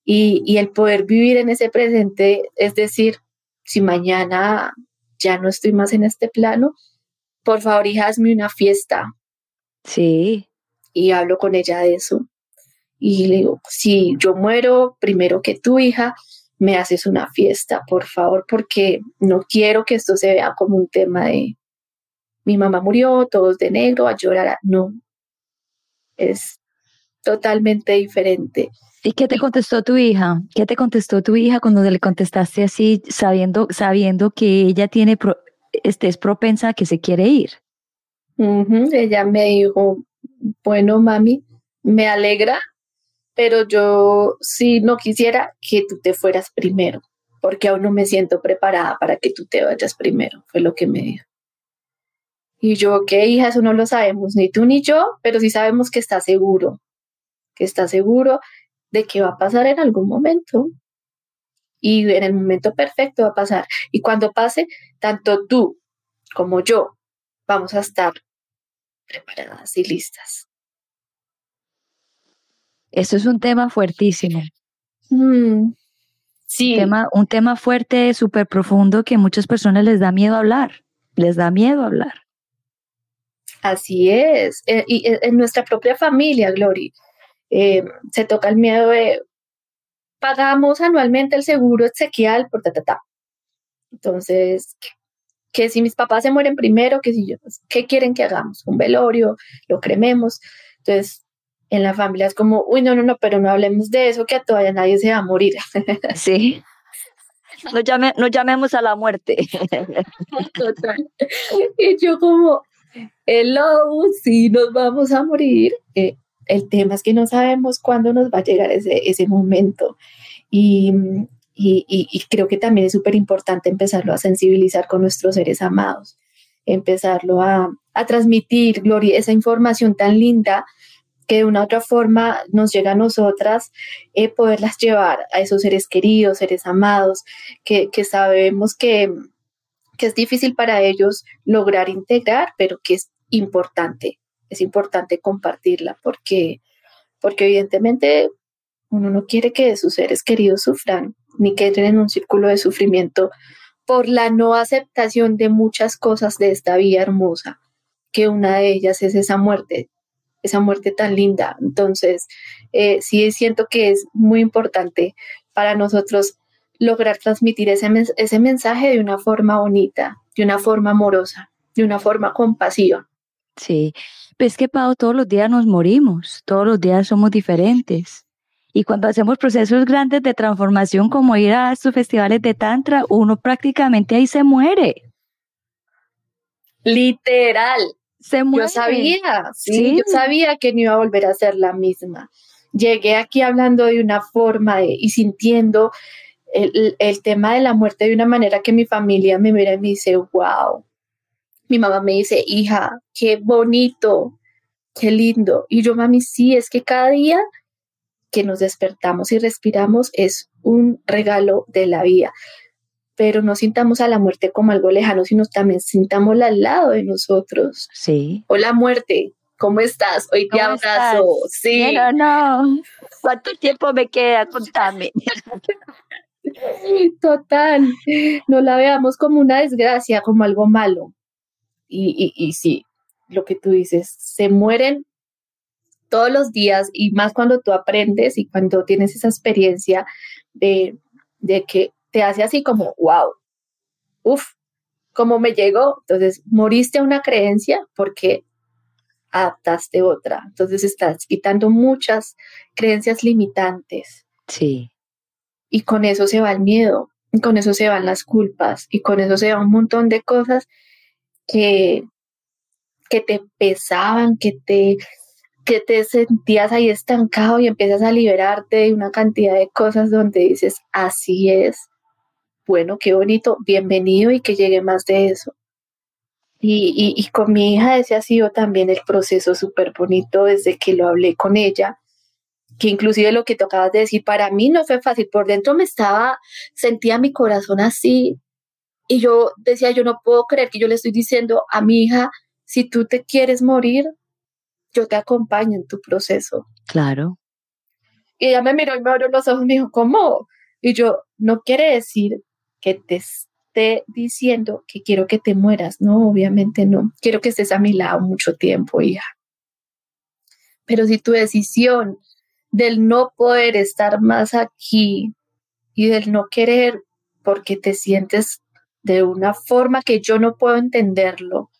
S2: y, y el poder vivir en ese presente, es decir, si mañana ya no estoy más en este plano, por favor, hija, hazme una fiesta.
S1: Sí.
S2: Y hablo con ella de eso. Y le digo, si yo muero primero que tu hija, me haces una fiesta, por favor, porque no quiero que esto se vea como un tema de mi mamá murió, todos de negro, a llorar. No, es totalmente diferente.
S1: ¿Y qué te contestó tu hija? ¿Qué te contestó tu hija cuando le contestaste así, sabiendo, sabiendo que ella tiene, este, es propensa a que se quiere ir?
S2: Ella me dijo, bueno, mami, me alegra pero yo sí no quisiera que tú te fueras primero, porque aún no me siento preparada para que tú te vayas primero, fue lo que me dijo. Y yo, ¿qué hija? Eso no lo sabemos, ni tú ni yo, pero sí sabemos que está seguro, que está seguro de que va a pasar en algún momento. Y en el momento perfecto va a pasar. Y cuando pase, tanto tú como yo vamos a estar preparadas y listas.
S1: Eso es un tema fuertísimo.
S2: Mm, sí.
S1: Un tema, un tema fuerte, súper profundo que a muchas personas les da miedo hablar. Les da miedo hablar.
S2: Así es. Eh, y eh, en nuestra propia familia, Glory, eh, se toca el miedo de pagamos anualmente el seguro exequial por ta, ta, ta. Entonces, que si mis papás se mueren primero, que si yo, ¿qué quieren que hagamos? Un velorio, lo crememos. Entonces, en la familia es como, uy, no, no, no, pero no hablemos de eso, que todavía nadie se va a morir. [laughs]
S1: Sí. No, llame, no llamemos a la muerte.
S2: Total. Y yo como, hello, sí, nos vamos a morir. Eh, el tema es que no sabemos cuándo nos va a llegar ese, ese momento. Y, y, y, creo que también es súper importante empezarlo a sensibilizar con nuestros seres amados, empezarlo a, a transmitir, Gloria, esa información tan linda que de una otra forma nos llega a nosotras, eh, poderlas llevar a esos seres queridos, seres amados, que, sabemos que, que es difícil para ellos lograr integrar, pero que es importante, es importante compartirla, porque, porque evidentemente uno no quiere que sus seres queridos sufran, ni que entren en un círculo de sufrimiento por la no aceptación de muchas cosas de esta vida hermosa, que una de ellas es esa muerte esa muerte tan linda. Entonces, eh, sí siento que es muy importante para nosotros lograr transmitir ese, ese mensaje de una forma bonita, de una forma amorosa, de una forma compasiva.
S1: Sí, pues que Pau, todos los días nos morimos, todos los días somos diferentes. Y cuando hacemos procesos grandes de transformación como ir a estos festivales de Tantra, uno prácticamente ahí se muere.
S2: Literal. Se muere. Yo sabía, sí, yo sabía que no iba a volver a ser la misma. Llegué aquí hablando de una forma y sintiendo el, el, tema de la muerte de una manera que mi familia me mira y me dice, wow. Mi mamá me dice, hija, qué bonito, qué lindo. Y yo, mami, sí, es que cada día que nos despertamos y respiramos es un regalo de la vida. Pero no sintamos a la muerte como algo lejano, sino también sintámosla al lado de nosotros.
S1: Sí.
S2: Hola muerte, ¿cómo estás? Hoy te abrazo. Sí.
S1: No, no. ¿Cuánto tiempo me queda? Contame. [laughs]
S2: Total. No la veamos como una desgracia, como algo malo. Y, y, y sí, lo que tú dices, se mueren todos los días y más cuando tú aprendes y cuando tienes esa experiencia de, que te hace así como, wow, uff, como me llegó. Entonces, moriste a una creencia porque adaptaste otra. Entonces, estás quitando muchas creencias limitantes.
S1: Sí.
S2: Y con eso se va el miedo, y con eso se van las culpas, y con eso se va un montón de cosas que, que te pesaban, que te que te sentías ahí estancado y empiezas a liberarte de una cantidad de cosas donde dices, así es, bueno, qué bonito, bienvenido y que llegue más de eso. Y, y, con mi hija ese ha sido también el proceso súper bonito desde que lo hablé con ella, que inclusive lo que tocabas de decir, para mí no fue fácil, por dentro me estaba, sentía mi corazón así, y yo decía, yo no puedo creer que yo le estoy diciendo a mi hija, si tú te quieres morir, yo te acompaño en tu proceso.
S1: Claro.
S2: Y ella me miró y me abrió los ojos y me dijo, ¿cómo? Y yo, no quiere decir que te esté diciendo que quiero que te mueras. No, obviamente no. Quiero que estés a mi lado mucho tiempo, hija. Pero si tu decisión del no poder estar más aquí y del no querer porque te sientes de una forma que yo no puedo entenderlo,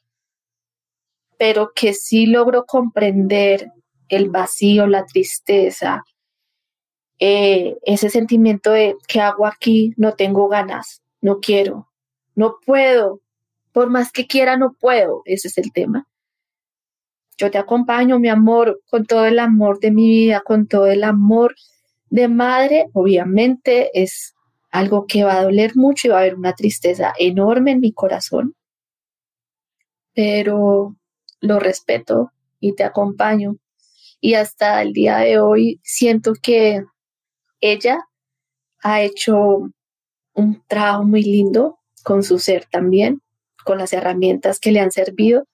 S2: pero que sí logro comprender el vacío, la tristeza, eh, ese sentimiento de ¿qué hago aquí? No tengo ganas, no quiero, no puedo, por más que quiera, no puedo, ese es el tema. Yo te acompaño, mi amor, con todo el amor de mi vida, con todo el amor de madre, obviamente es algo que va a doler mucho y va a haber una tristeza enorme en mi corazón, pero lo respeto y te acompaño. Y hasta el día de hoy siento que ella ha hecho un trabajo muy lindo con su ser también, con las herramientas que le han servido,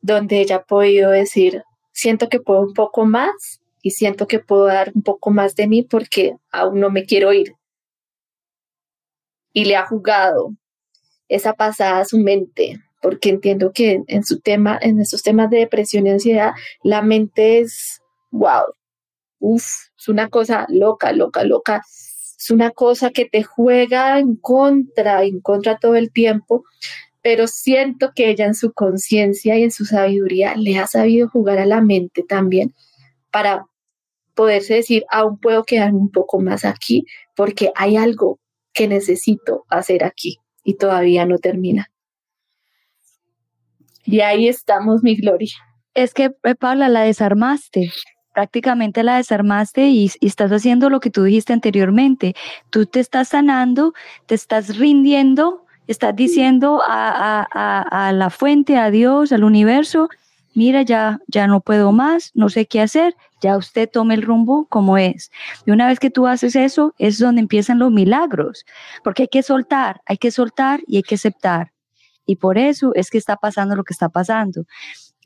S2: donde ella ha podido decir, siento que puedo un poco más y siento que puedo dar un poco más de mí porque aún no me quiero ir. Y le ha jugado esa pasada a su mente, porque entiendo que en su tema, en estos temas de depresión y ansiedad, la mente es wow, uff, es una cosa loca, loca, loca. Es una cosa que te juega en contra, en contra todo el tiempo, pero siento que ella en su conciencia y en su sabiduría le ha sabido jugar a la mente también para poderse decir, aún puedo quedar un poco más aquí porque hay algo que necesito hacer aquí y todavía no termina. Y ahí estamos, mi Gloria.
S1: Es que, eh, Paula, la desarmaste, prácticamente la desarmaste y, estás haciendo lo que tú dijiste anteriormente. Tú te estás sanando, te estás rindiendo, estás diciendo a, a, a, la fuente, a Dios, al universo, mira, ya, ya no puedo más, no sé qué hacer, ya usted tome el rumbo como es. Y una vez que tú haces eso, es donde empiezan los milagros, porque hay que soltar, hay que soltar y hay que aceptar. Y por eso es que está pasando lo que está pasando.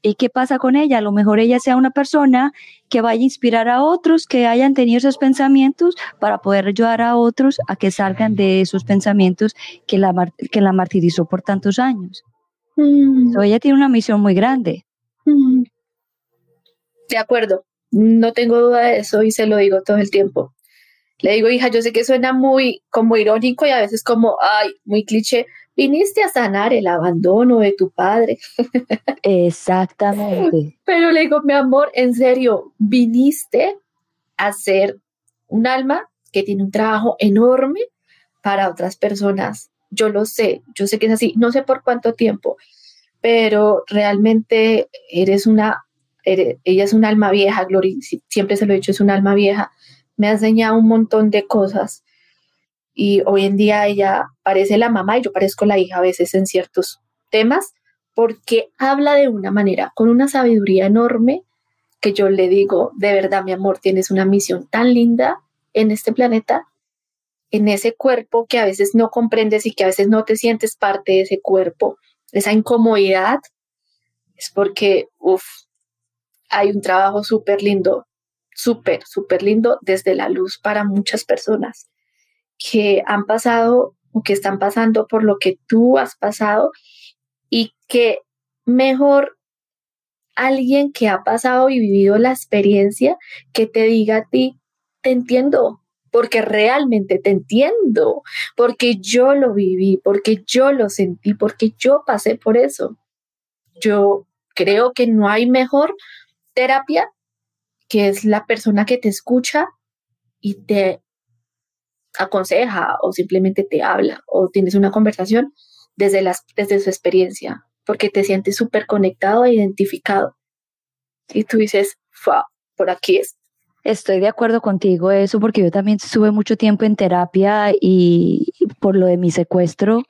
S1: ¿Y qué pasa con ella? A lo mejor ella sea una persona que vaya a inspirar a otros que hayan tenido esos pensamientos para poder ayudar a otros a que salgan de esos pensamientos que la, que la martirizó por tantos años. Mm. ella tiene una misión muy grande. Mm.
S2: De acuerdo, no tengo duda de eso y se lo digo todo el tiempo. Le digo, hija, yo sé que suena muy como irónico y a veces como, ay, muy cliché, viniste a sanar el abandono de tu padre.
S1: Exactamente. [laughs]
S2: Pero le digo, mi amor, en serio, viniste a ser un alma que tiene un trabajo enorme para otras personas. Yo lo sé, yo sé que es así, no sé por cuánto tiempo, pero realmente eres una, ella es un alma vieja, Gloria, siempre se lo he dicho, es un alma vieja. Me ha enseñado un montón de cosas y hoy en día ella parece la mamá y yo parezco la hija a veces en ciertos temas porque habla de una manera, con una sabiduría enorme que yo le digo, de verdad, mi amor, tienes una misión tan linda en este planeta, en ese cuerpo que a veces no comprendes y que a veces no te sientes parte de ese cuerpo, esa incomodidad, es porque, uff, hay un trabajo súper lindo, súper, súper lindo desde la luz para muchas personas que han pasado o que están pasando por lo que tú has pasado y que mejor alguien que ha pasado y vivido la experiencia que te diga a ti, te entiendo, porque realmente te entiendo, porque yo lo viví, porque yo lo sentí, porque yo pasé por eso. Yo creo que no hay mejor terapia que es la persona que te escucha y te aconseja o simplemente te habla o tienes una conversación desde, las, desde su experiencia, porque te sientes súper conectado e identificado. Y tú dices, por aquí es.
S1: Estoy de acuerdo contigo eso porque yo también estuve mucho tiempo en terapia y por lo de mi secuestro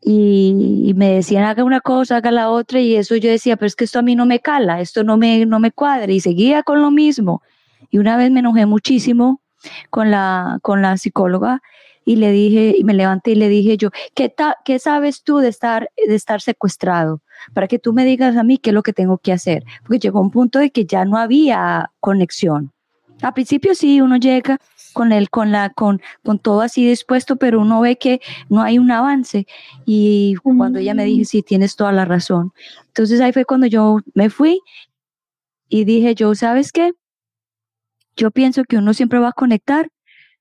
S1: y, me decían haga una cosa, haga la otra y eso yo decía, pero es que esto a mí no me cala, esto no me, no me cuadra y seguía con lo mismo. Y una vez me enojé muchísimo con la, con la psicóloga y le dije, y me levanté y le dije yo, ¿qué, ¿qué sabes tú de estar, de estar secuestrado? Para que tú me digas a mí qué es lo que tengo que hacer. Porque llegó un punto de que ya no había conexión. Al principio sí, uno llega con él, con la, con, con todo así dispuesto, pero uno ve que no hay un avance. Y cuando ella me dijo, sí, tienes toda la razón. Entonces ahí fue cuando yo me fui y dije, yo, ¿sabes qué? Yo pienso que uno siempre va a conectar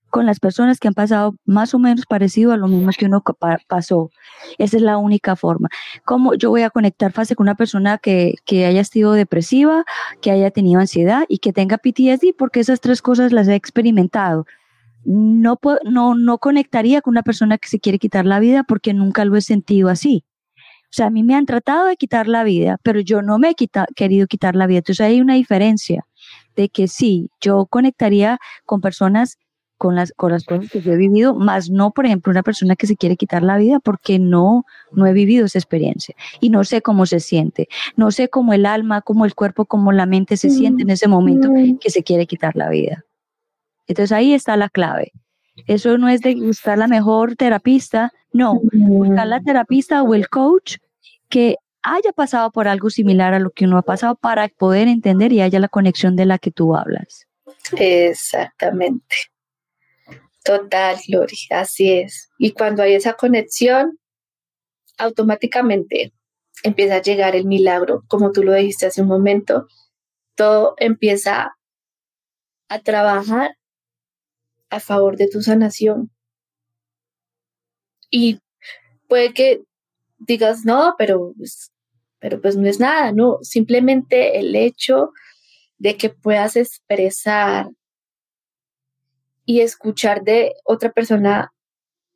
S1: con las personas que han pasado más o menos parecido a lo mismo que uno pasó. Esa es la única forma. ¿Cómo yo voy a conectar fácil con una persona que, que haya sido depresiva, que haya tenido ansiedad y que tenga PTSD? Porque esas tres cosas las he experimentado. No, no, no conectaría con una persona que se quiere quitar la vida porque nunca lo he sentido así. O sea, a mí me han tratado de quitar la vida, pero yo no me he querido quitar la vida. Entonces hay una diferencia de que sí, yo conectaría con personas con las, con las cosas que yo he vivido, más no, por ejemplo, una persona que se quiere quitar la vida porque no, no he vivido esa experiencia y no sé cómo se siente, no sé cómo el alma, cómo el cuerpo, cómo la mente se siente en ese momento que se quiere quitar la vida. Entonces ahí está la clave. Eso no es de buscar la mejor terapista, no, buscar la terapista o el coach que haya pasado por algo similar a lo que uno ha pasado para poder entender y haya la conexión de la que tú hablas.
S2: Exactamente. Total, Lori, así es. Y cuando hay esa conexión, automáticamente empieza a llegar el milagro, como tú lo dijiste hace un momento, todo empieza a trabajar a favor de tu sanación. Y puede que digas, no, pero pero pues no es nada, ¿no? Simplemente el hecho de que puedas expresar y escuchar de otra persona,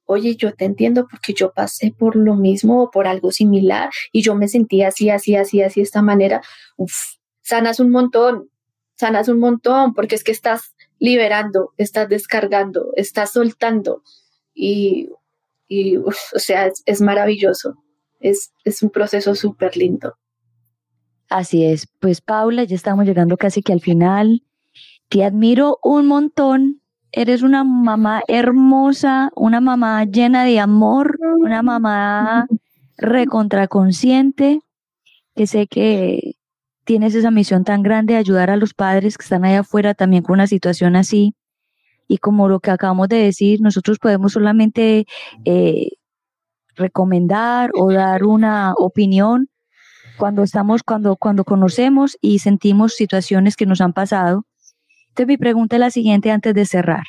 S2: oye, yo te entiendo porque yo pasé por lo mismo o por algo similar y yo me sentía así, así, así, así, de esta manera, sanas un montón, sanas un montón porque es que estás liberando, estás descargando, estás soltando y, y o sea, es maravilloso es, un proceso súper lindo.
S1: Así es, pues Paula, ya estamos llegando casi que al final. Te admiro un montón. Eres una mamá hermosa, una mamá llena de amor, una mamá recontraconsciente, que sé que tienes esa misión tan grande de ayudar a los padres que están allá afuera también con una situación así. Y como lo que acabamos de decir, nosotros podemos solamente eh, recomendar o dar una opinión cuando estamos, cuando, cuando conocemos y sentimos situaciones que nos han pasado. Entonces mi pregunta es la siguiente antes de cerrar.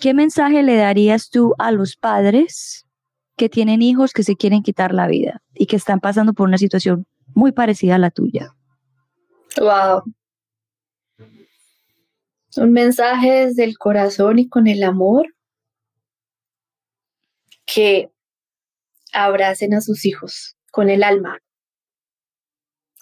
S1: ¿Qué mensaje le darías tú a los padres que tienen hijos que se quieren quitar la vida y que están pasando por una situación muy parecida a la tuya?
S2: Wow. Un mensaje desde el corazón y con el amor que abracen a sus hijos con el alma,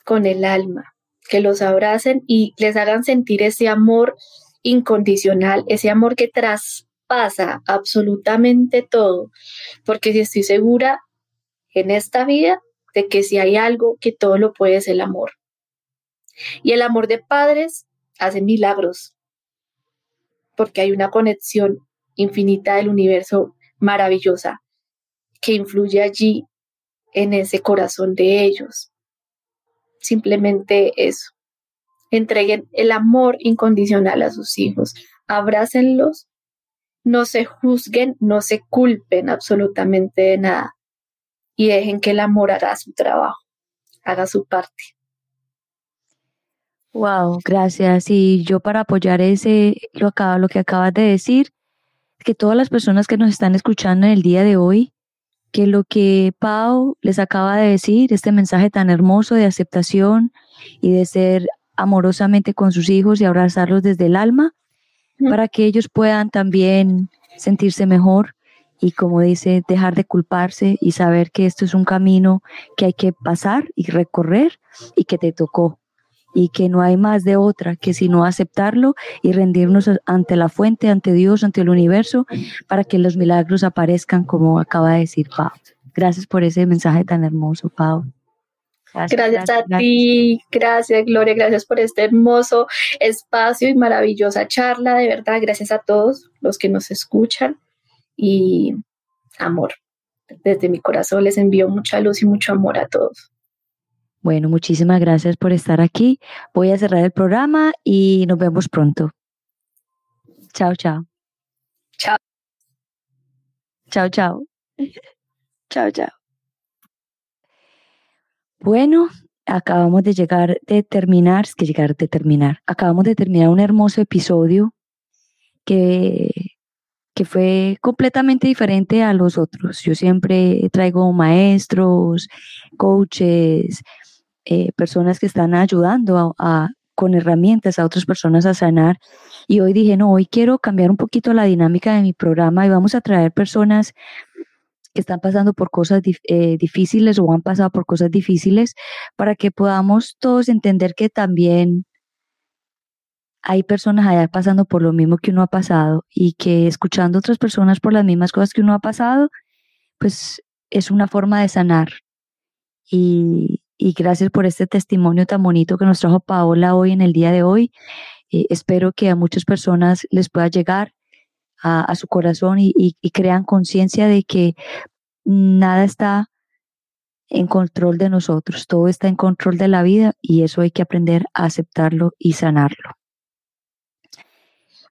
S2: con el alma, que los abracen y les hagan sentir ese amor incondicional, ese amor que traspasa absolutamente todo, porque si estoy segura en esta vida de que si hay algo que todo lo puede es el amor. Y el amor de padres hace milagros, porque hay una conexión infinita del universo maravillosa que influye allí en ese corazón de ellos. Simplemente eso. Entreguen el amor incondicional a sus hijos, abrácenlos, no se juzguen, no se culpen absolutamente de nada y dejen que el amor haga su trabajo, haga su parte.
S1: Wow, gracias. Y yo para apoyar ese lo acaba, lo que acabas de decir, que todas las personas que nos están escuchando en el día de hoy, que lo que Pau les acaba de decir, este mensaje tan hermoso de aceptación y de ser amorosamente con sus hijos y abrazarlos desde el alma, para que ellos puedan también sentirse mejor y como dice, dejar de culparse y saber que esto es un camino que hay que pasar y recorrer y que te tocó y que no hay más de otra que sino aceptarlo y rendirnos ante la fuente, ante Dios, ante el universo, para que los milagros aparezcan como acaba de decir Pau. Gracias por ese mensaje tan hermoso, Pau.
S2: Gracias, a ti, gracias Gloria, gracias por este hermoso espacio y maravillosa charla, de verdad, gracias a todos los que nos escuchan y amor. Desde mi corazón les envío mucha luz y mucho amor a todos.
S1: Bueno, muchísimas gracias por estar aquí. Voy a cerrar el programa y nos vemos pronto. Chao, chao.
S2: Chao.
S1: Chao, chao. [laughs] chao, chao. Bueno, acabamos de llegar de terminar, es que llegar de terminar. Acabamos de terminar un hermoso episodio que, que fue completamente diferente a los otros. Yo siempre traigo maestros, coaches, eh, personas que están ayudando a, con herramientas a otras personas a sanar. Y hoy dije, no, hoy quiero cambiar un poquito la dinámica de mi programa y vamos a traer personas que están pasando por cosas eh, difíciles o han pasado por cosas difíciles para que podamos todos entender que también hay personas allá pasando por lo mismo que uno ha pasado y que escuchando a otras personas por las mismas cosas que uno ha pasado, pues es una forma de sanar. Y, y gracias por este testimonio tan bonito que nos trajo Paola hoy en el día de hoy. Eh, espero que a muchas personas les pueda llegar a, su corazón y, crean conciencia de que nada está en control de nosotros, todo está en control de la vida y eso hay que aprender a aceptarlo y sanarlo.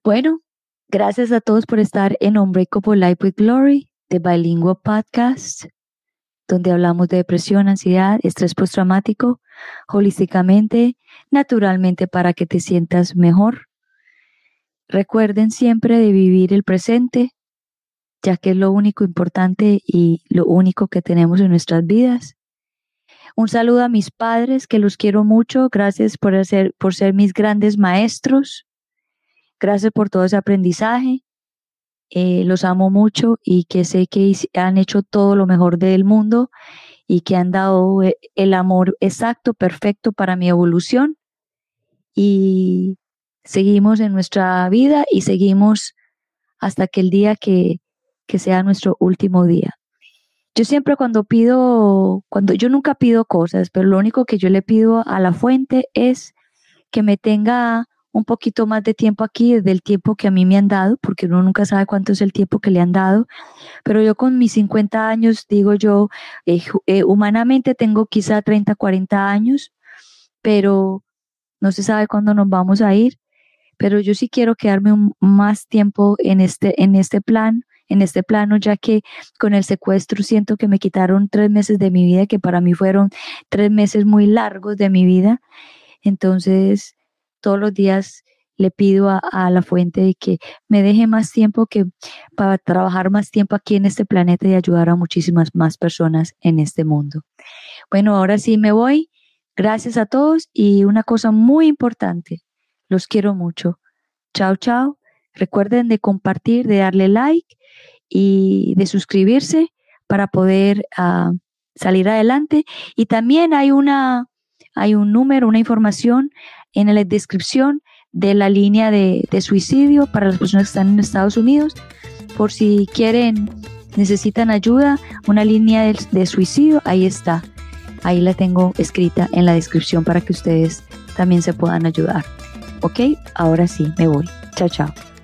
S1: Bueno, gracias a todos por estar en Unbreakable Life with Glory, de Bilingual Podcast donde hablamos de depresión, ansiedad, estrés postraumático, holísticamente, naturalmente para que te sientas mejor. Recuerden siempre de vivir el presente, ya que es lo único importante y lo único que tenemos en nuestras vidas. Un saludo a mis padres, que los quiero mucho. Gracias por, hacer, por ser mis grandes maestros. Gracias por todo ese aprendizaje. Eh, los amo mucho y que sé que han hecho todo lo mejor del mundo y que han dado eh, el amor exacto, perfecto para mi evolución. Y seguimos en nuestra vida y seguimos hasta que el día que, que sea nuestro último día. Yo siempre cuando pido, cuando yo nunca pido cosas, pero lo único que yo le pido a la fuente es que me tenga un poquito más de tiempo aquí del tiempo que a mí me han dado, porque uno nunca sabe cuánto es el tiempo que le han dado, pero yo con mis 50 años, digo yo, eh, eh, humanamente tengo quizá 30, 40 años, pero no se sabe cuándo nos vamos a ir, pero yo sí quiero quedarme más tiempo en este, en este plan, en este plano, ya que con el secuestro siento que me quitaron tres meses de mi vida, que para mí fueron tres meses muy largos de mi vida. Entonces, todos los días le pido a, la fuente de que me deje más tiempo que para trabajar más tiempo aquí en este planeta y ayudar a muchísimas más personas en este mundo. Bueno, ahora sí me voy. Gracias a todos y una cosa muy importante, los quiero mucho. Chao, chao. Recuerden de compartir, de darle like y de suscribirse para poder ah, salir adelante. Y también hay una, hay un número, una información en la descripción de la línea de, suicidio para las personas que están en Estados Unidos. Por si quieren, necesitan ayuda, una línea de, de suicidio, ahí está. Ahí la tengo escrita en la descripción para que ustedes también se puedan ayudar. Ok, ahora sí, me voy. Chao, chao.